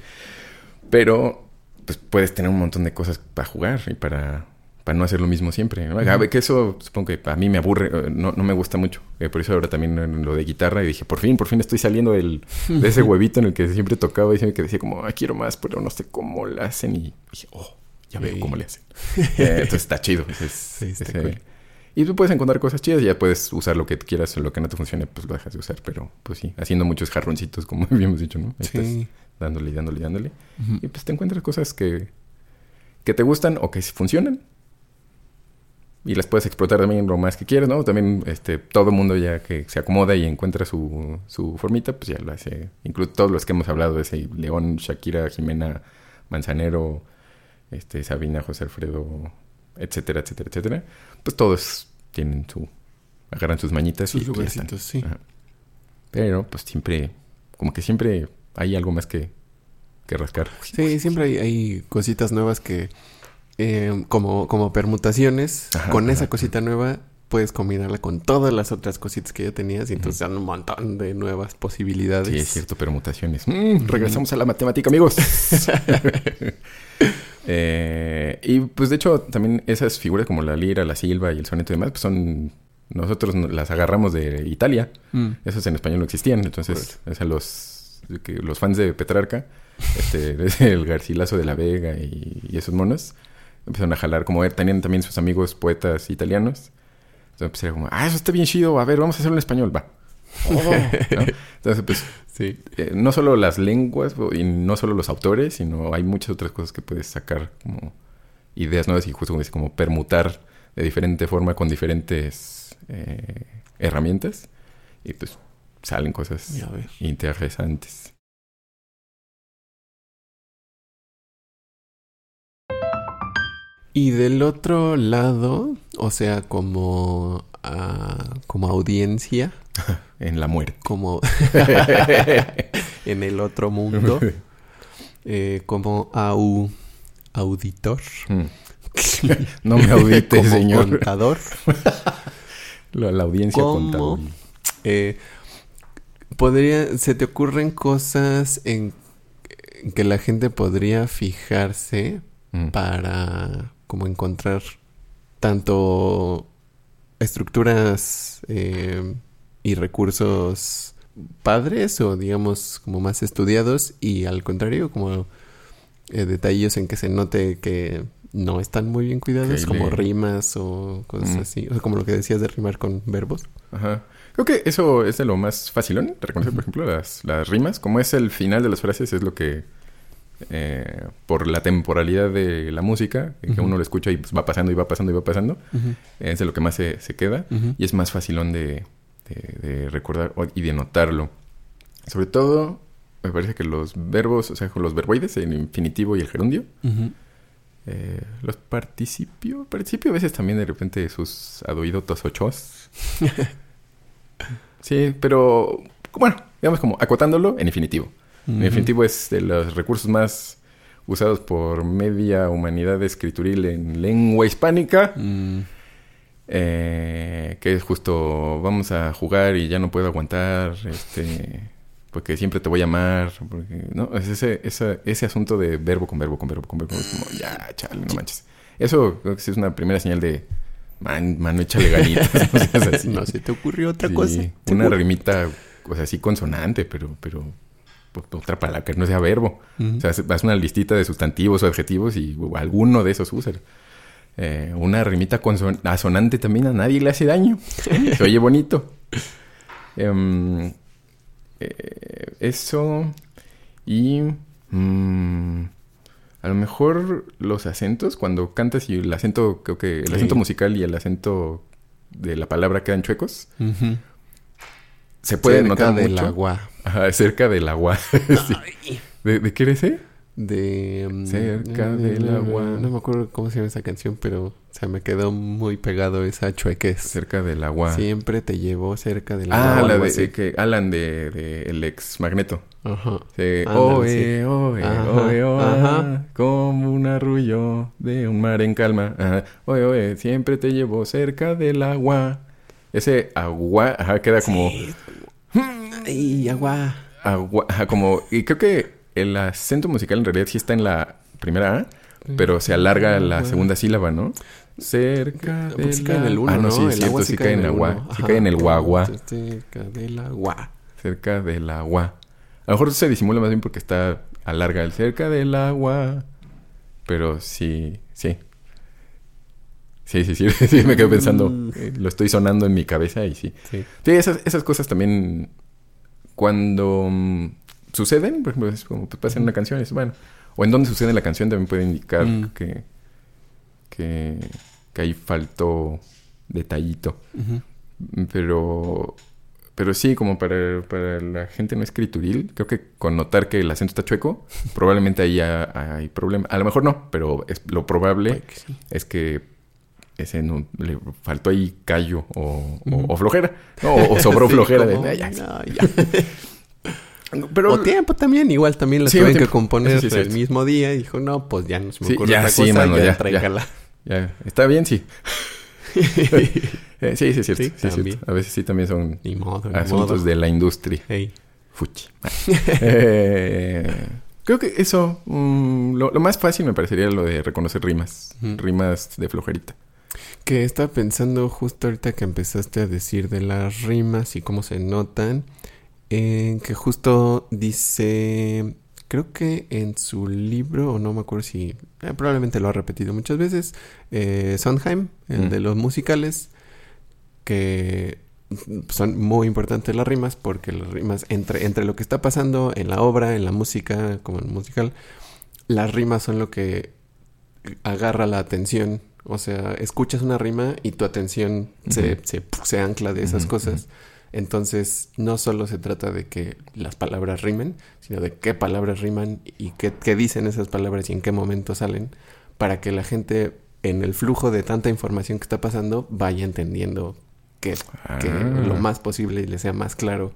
Pero, pues puedes tener un montón de cosas para jugar y para, para no hacer lo mismo siempre. que eso supongo que a mí me aburre, eh, no, no me gusta mucho. Eh, por eso ahora también en lo de guitarra y dije, por fin, por fin estoy saliendo del, de ese huevito en el que siempre tocaba y siempre que decía como, "Ay, quiero más, pero no sé cómo lo hacen. Y dije, oh, ya veo Sí. cómo le hacen. Eh, entonces está chido. Es- Sí, está ese- cool. Y tú puedes encontrar cosas chidas y ya puedes usar lo que quieras o lo que no te funcione, pues lo dejas de usar. Pero, pues sí, haciendo muchos jarroncitos, como habíamos dicho, ¿no? Estás Sí. dándole y dándole y dándole. Y pues te encuentras cosas que, que te gustan o que funcionan. Y las puedes explotar también lo más que quieras, ¿no? También este, todo mundo ya que se acomoda y encuentra su, su formita, pues ya lo hace. Incluso todos los que hemos hablado ese León, Shakira, Jimena, Manzanero, este, Sabina, José Alfredo, etcétera, etcétera, etcétera. Pues todos tienen su... agarran sus mañitas Sus y lugarcitos, sí. Ajá. Pero pues siempre... como que siempre hay algo más que, que rascar. Sí, siempre hay, hay cositas nuevas que, eh, como, como permutaciones, Ajá, con esa ajá. cosita nueva puedes combinarla con todas las otras cositas que ya tenías y entonces dan un montón de nuevas posibilidades. Sí, es cierto, permutaciones. Mm, regresamos a la matemática, amigos. Eh, y pues de hecho también esas figuras como la lira, la silva y el soneto y demás, pues son... Nosotros no- las agarramos de Italia. Mm. Esas en español no existían. Entonces, o sea, los, los fans de Petrarca, este, el Garcilaso de la Vega y, y esos monos, empezaron a jalar, como tenían también sus amigos poetas italianos. Entonces pues, era como, ah, eso está bien chido, a ver, vamos a hacerlo en español, va. Oh, ¿no? Entonces, pues, Sí. eh, no solo las lenguas y no solo los autores, sino hay muchas otras cosas que puedes sacar como ideas nuevas y justo como dice, como permutar de diferente forma con diferentes eh, herramientas y pues salen cosas interesantes. Y del otro lado, o sea, como, ah, como audiencia, En la muerte. como en el otro mundo, eh, como au, auditor, Mm. no me audite, como señor. contador, La, la audiencia contable. eh, podría, se te ocurren cosas en, en que la gente podría fijarse Mm. para como encontrar tanto estructuras eh, y recursos padres o digamos como más estudiados y al contrario como eh, detalles en que se note que no están muy bien cuidados como rimas o cosas Mm. así o sea, como lo que decías de rimar con verbos Ajá. Creo que eso es de lo más facilón, reconocer, por ejemplo, las, las rimas. Como es el final de las frases, es lo que eh, por la temporalidad de la música, que uno lo escucha y pues, va pasando y va pasando y va pasando, es de lo que más se, se queda y es más facilón de, de- de recordar y de notarlo. Sobre todo, me parece que los verbos, o sea, con los verboides, el infinitivo y el gerundio, eh, los participio, participio a veces también de repente sus adoidotos ochos. sí, pero bueno, digamos como acotándolo en infinitivo. El Ujú. infinitivo es de los recursos más usados por media humanidad escrituril en lengua hispánica. Mm, eh, que es justo, vamos a jugar y ya no puedo aguantar, este, porque siempre te voy a amar. Porque, ¿no? Es ese, ese, ese asunto de verbo con verbo con verbo con verbo. Es como, ya, chale, no manches. Eso creo que sí es una primera señal de, man, mano, échale ganitas. no seas así. ¿No se te ocurrió otra Sí, cosa? Una rimita, o sea, sí consonante, pero, pero otra palabra que no sea verbo. O sea, haz una listita de sustantivos o adjetivos y uh, alguno de esos usa. Eh, una rimita asonante también a nadie le hace daño. Se oye bonito. Em, eh, eso. Y. mm, a lo mejor los acentos, cuando cantas y el acento, creo que el Sí. acento musical y el acento de la palabra quedan chuecos, Ujú. se puede Cerca notar del mucho. agua. Ajá, cerca del agua. Sí. ¿De, de qué eres, eh? De... mm, Cerca del agua. No me acuerdo cómo se llama esa canción, pero se me quedó muy pegado esa chuequez. Cerca del agua. Siempre te llevó cerca del agua. Ah, la de que Alan de, de el ex Magneto. Ajá. Sí. Oe, oe, Ajá, oe, oe, ajá. como un arrullo de un mar en calma. Ajá. Oe, oe, siempre te llevo cerca del agua. Ese agua, ajá, queda como Sí. Ay, agua. agua, ajá, como y creo que el acento musical en realidad sí está en la primera A, pero se alarga la Agua. segunda sílaba, ¿no? Cerca Porque del sí cae en el uno, Ah, no, sí, es cierto, agua sí cae en el agua. Sí cae en el guagua. Cerca del agua. Cerca del agua. A lo mejor se disimula más bien porque está a larga el cerca del agua. Pero sí, sí. Sí, sí, sí. sí me quedé pensando. Mm. eh, lo estoy sonando en mi cabeza y sí. Sí. Sí, esas, esas cosas también cuando mm, suceden, por ejemplo, es como pues, pasa en una canción, es bueno. O en donde sucede la canción también puede indicar Mm. que, que, que ahí faltó detallito. Pero, pero sí, como para, para la gente no escrituril, creo que con notar que el acento está chueco, probablemente ahí ha- hay problema. A lo mejor no, pero es, lo probable Puede que sí. es que ese no, le faltó ahí callo o, o- Ujú. o flojera. No, o, sobró Sí, flojera de... como, "Ah, ya". no, ya. Pero, o tiempo también, igual también la Sí, que componer sí el mismo día y dijo, no, pues ya no se me ocurre ya, otra sí, cosa, mano, ya, ya, ya, está bien, sí. Eh, sí, sí, es cierto. Sí. A veces sí también son Ni modo, ni asuntos modo. de la industria. Fuchi. Eh, creo que eso, mm, lo, lo más fácil me parecería lo de reconocer rimas. Rimas de flojerita. Que estaba pensando justo ahorita que empezaste a decir de las rimas y cómo se notan, en que justo dice, creo que en su libro, o no me acuerdo si, eh, probablemente lo ha repetido muchas veces, eh, Sondheim, el Mm. de los musicales, que son muy importantes las rimas porque las rimas entre, entre lo que está pasando en la obra, en la música, como en el musical, las rimas son lo que agarra la atención. O sea, escuchas una rima y tu atención se, se, se ancla de esas cosas. Entonces, no solo se trata de que las palabras rimen, sino de qué palabras riman y qué, qué dicen esas palabras y en qué momento salen, para que la gente en el flujo de tanta información que está pasando vaya entendiendo que, que Ah. lo más posible y le sea más claro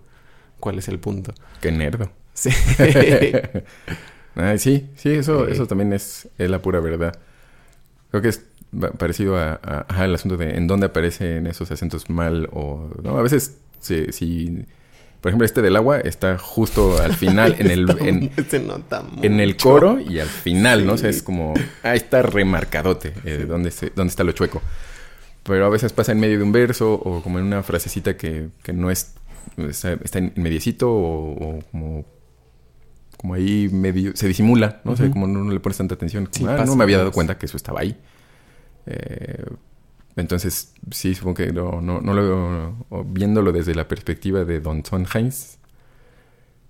cuál es el punto. Qué nerdo. Sí. Sí, sí, eso, eso también es, es la pura verdad. Creo que es parecido a, a- el asunto de en dónde aparecen esos acentos mal o... No, a veces, si, si- por ejemplo, este del agua está justo al final, en el, en, se nota en el coro y al final, ¿no? O sea, es como... Ahí está remarcadote, eh, dónde, se- dónde está lo chueco. Pero a veces pasa en medio de un verso o como en una frasecita que, que no es... Está, está en mediecito o, o como... Como ahí medio... Se disimula, ¿no? O sea, como no, no le pones tanta atención. Sí, ah, pasa, no me había dado cuenta que eso estaba ahí. Eh, entonces, sí, supongo que no, no, no lo veo... o viéndolo desde la perspectiva de Don Sondheim,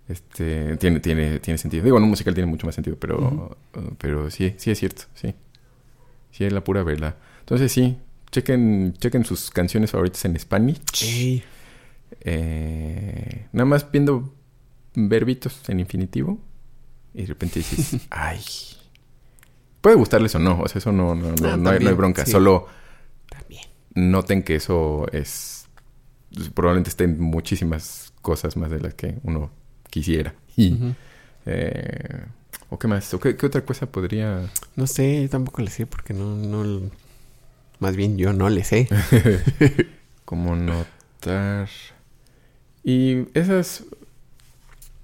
Este, tiene, tiene, tiene sentido. Digo, en un musical tiene mucho más sentido, pero, uh, pero sí, sí es cierto, sí. Sí es la pura verdad. Entonces sí, chequen, chequen sus canciones favoritas en Spanish. Eh, nada más viendo verbitos en infinitivo. Y de repente dices, ay. Puede gustarles o no, o sea, eso no, no, no, Ah, no hay, no hay bronca. sí. Solo También. noten que eso es. Probablemente estén muchísimas cosas más de las que uno quisiera. Y. Eh, ¿O qué más? ¿O qué, qué otra cosa podría.? No sé, yo tampoco le sé porque no, no... Más bien yo no le sé. como notar. Y esas.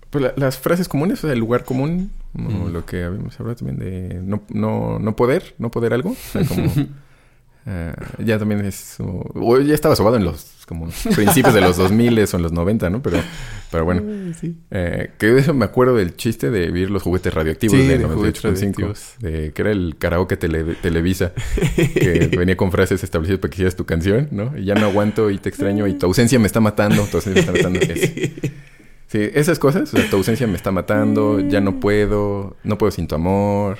Pues la- las frases comunes, o sea, el lugar común, Mm. lo que habíamos hablado también de no, no, no poder, no poder algo. O sea, como, eh, ya también es. O, ya estaba sobado en los como principios de los 2000 o en los 90, ¿no? Pero, pero bueno. Sí. Eh, que eso me acuerdo del chiste de vivir los juguetes radioactivos Sí, de de juguetes 98.5, radioactivos. de que era el karaoke tele- Televisa, que venía con frases establecidas para que hicieras tu canción, ¿no? Y ya no aguanto y te extraño y tu ausencia me está matando, tu ausencia me está matando. Es- sí, esas cosas, o sea, tu ausencia me está matando, ya no puedo, no puedo sin tu amor,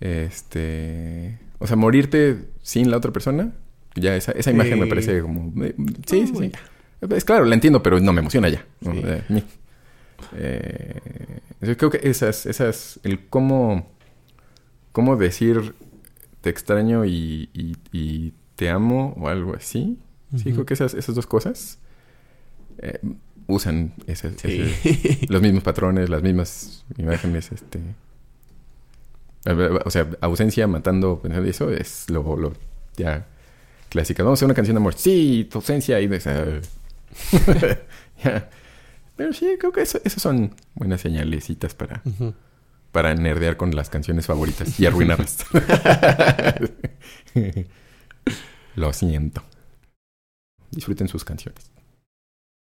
este, o sea, morirte sin la otra persona, ya esa, esa imagen me parece como, eh, sí, sí, sí. Es claro, la entiendo, pero no me emociona ya. Sí. Eh. Eh, yo creo que esas, esas, el cómo, cómo decir te extraño y, y- y te amo o algo así. Sí, creo que esas, esas dos cosas eh, usan Sí. ese- los mismos patrones, las mismas imágenes, este. O sea, ausencia matando, eso es lo, lo ya clásica. Vamos a hacer una canción de amor. Sí, tu ausencia y. Pero sí, creo que eso- son buenas señalecitas para, para nerdear con las canciones favoritas y arruinarlas. Lo siento. Disfruten sus canciones.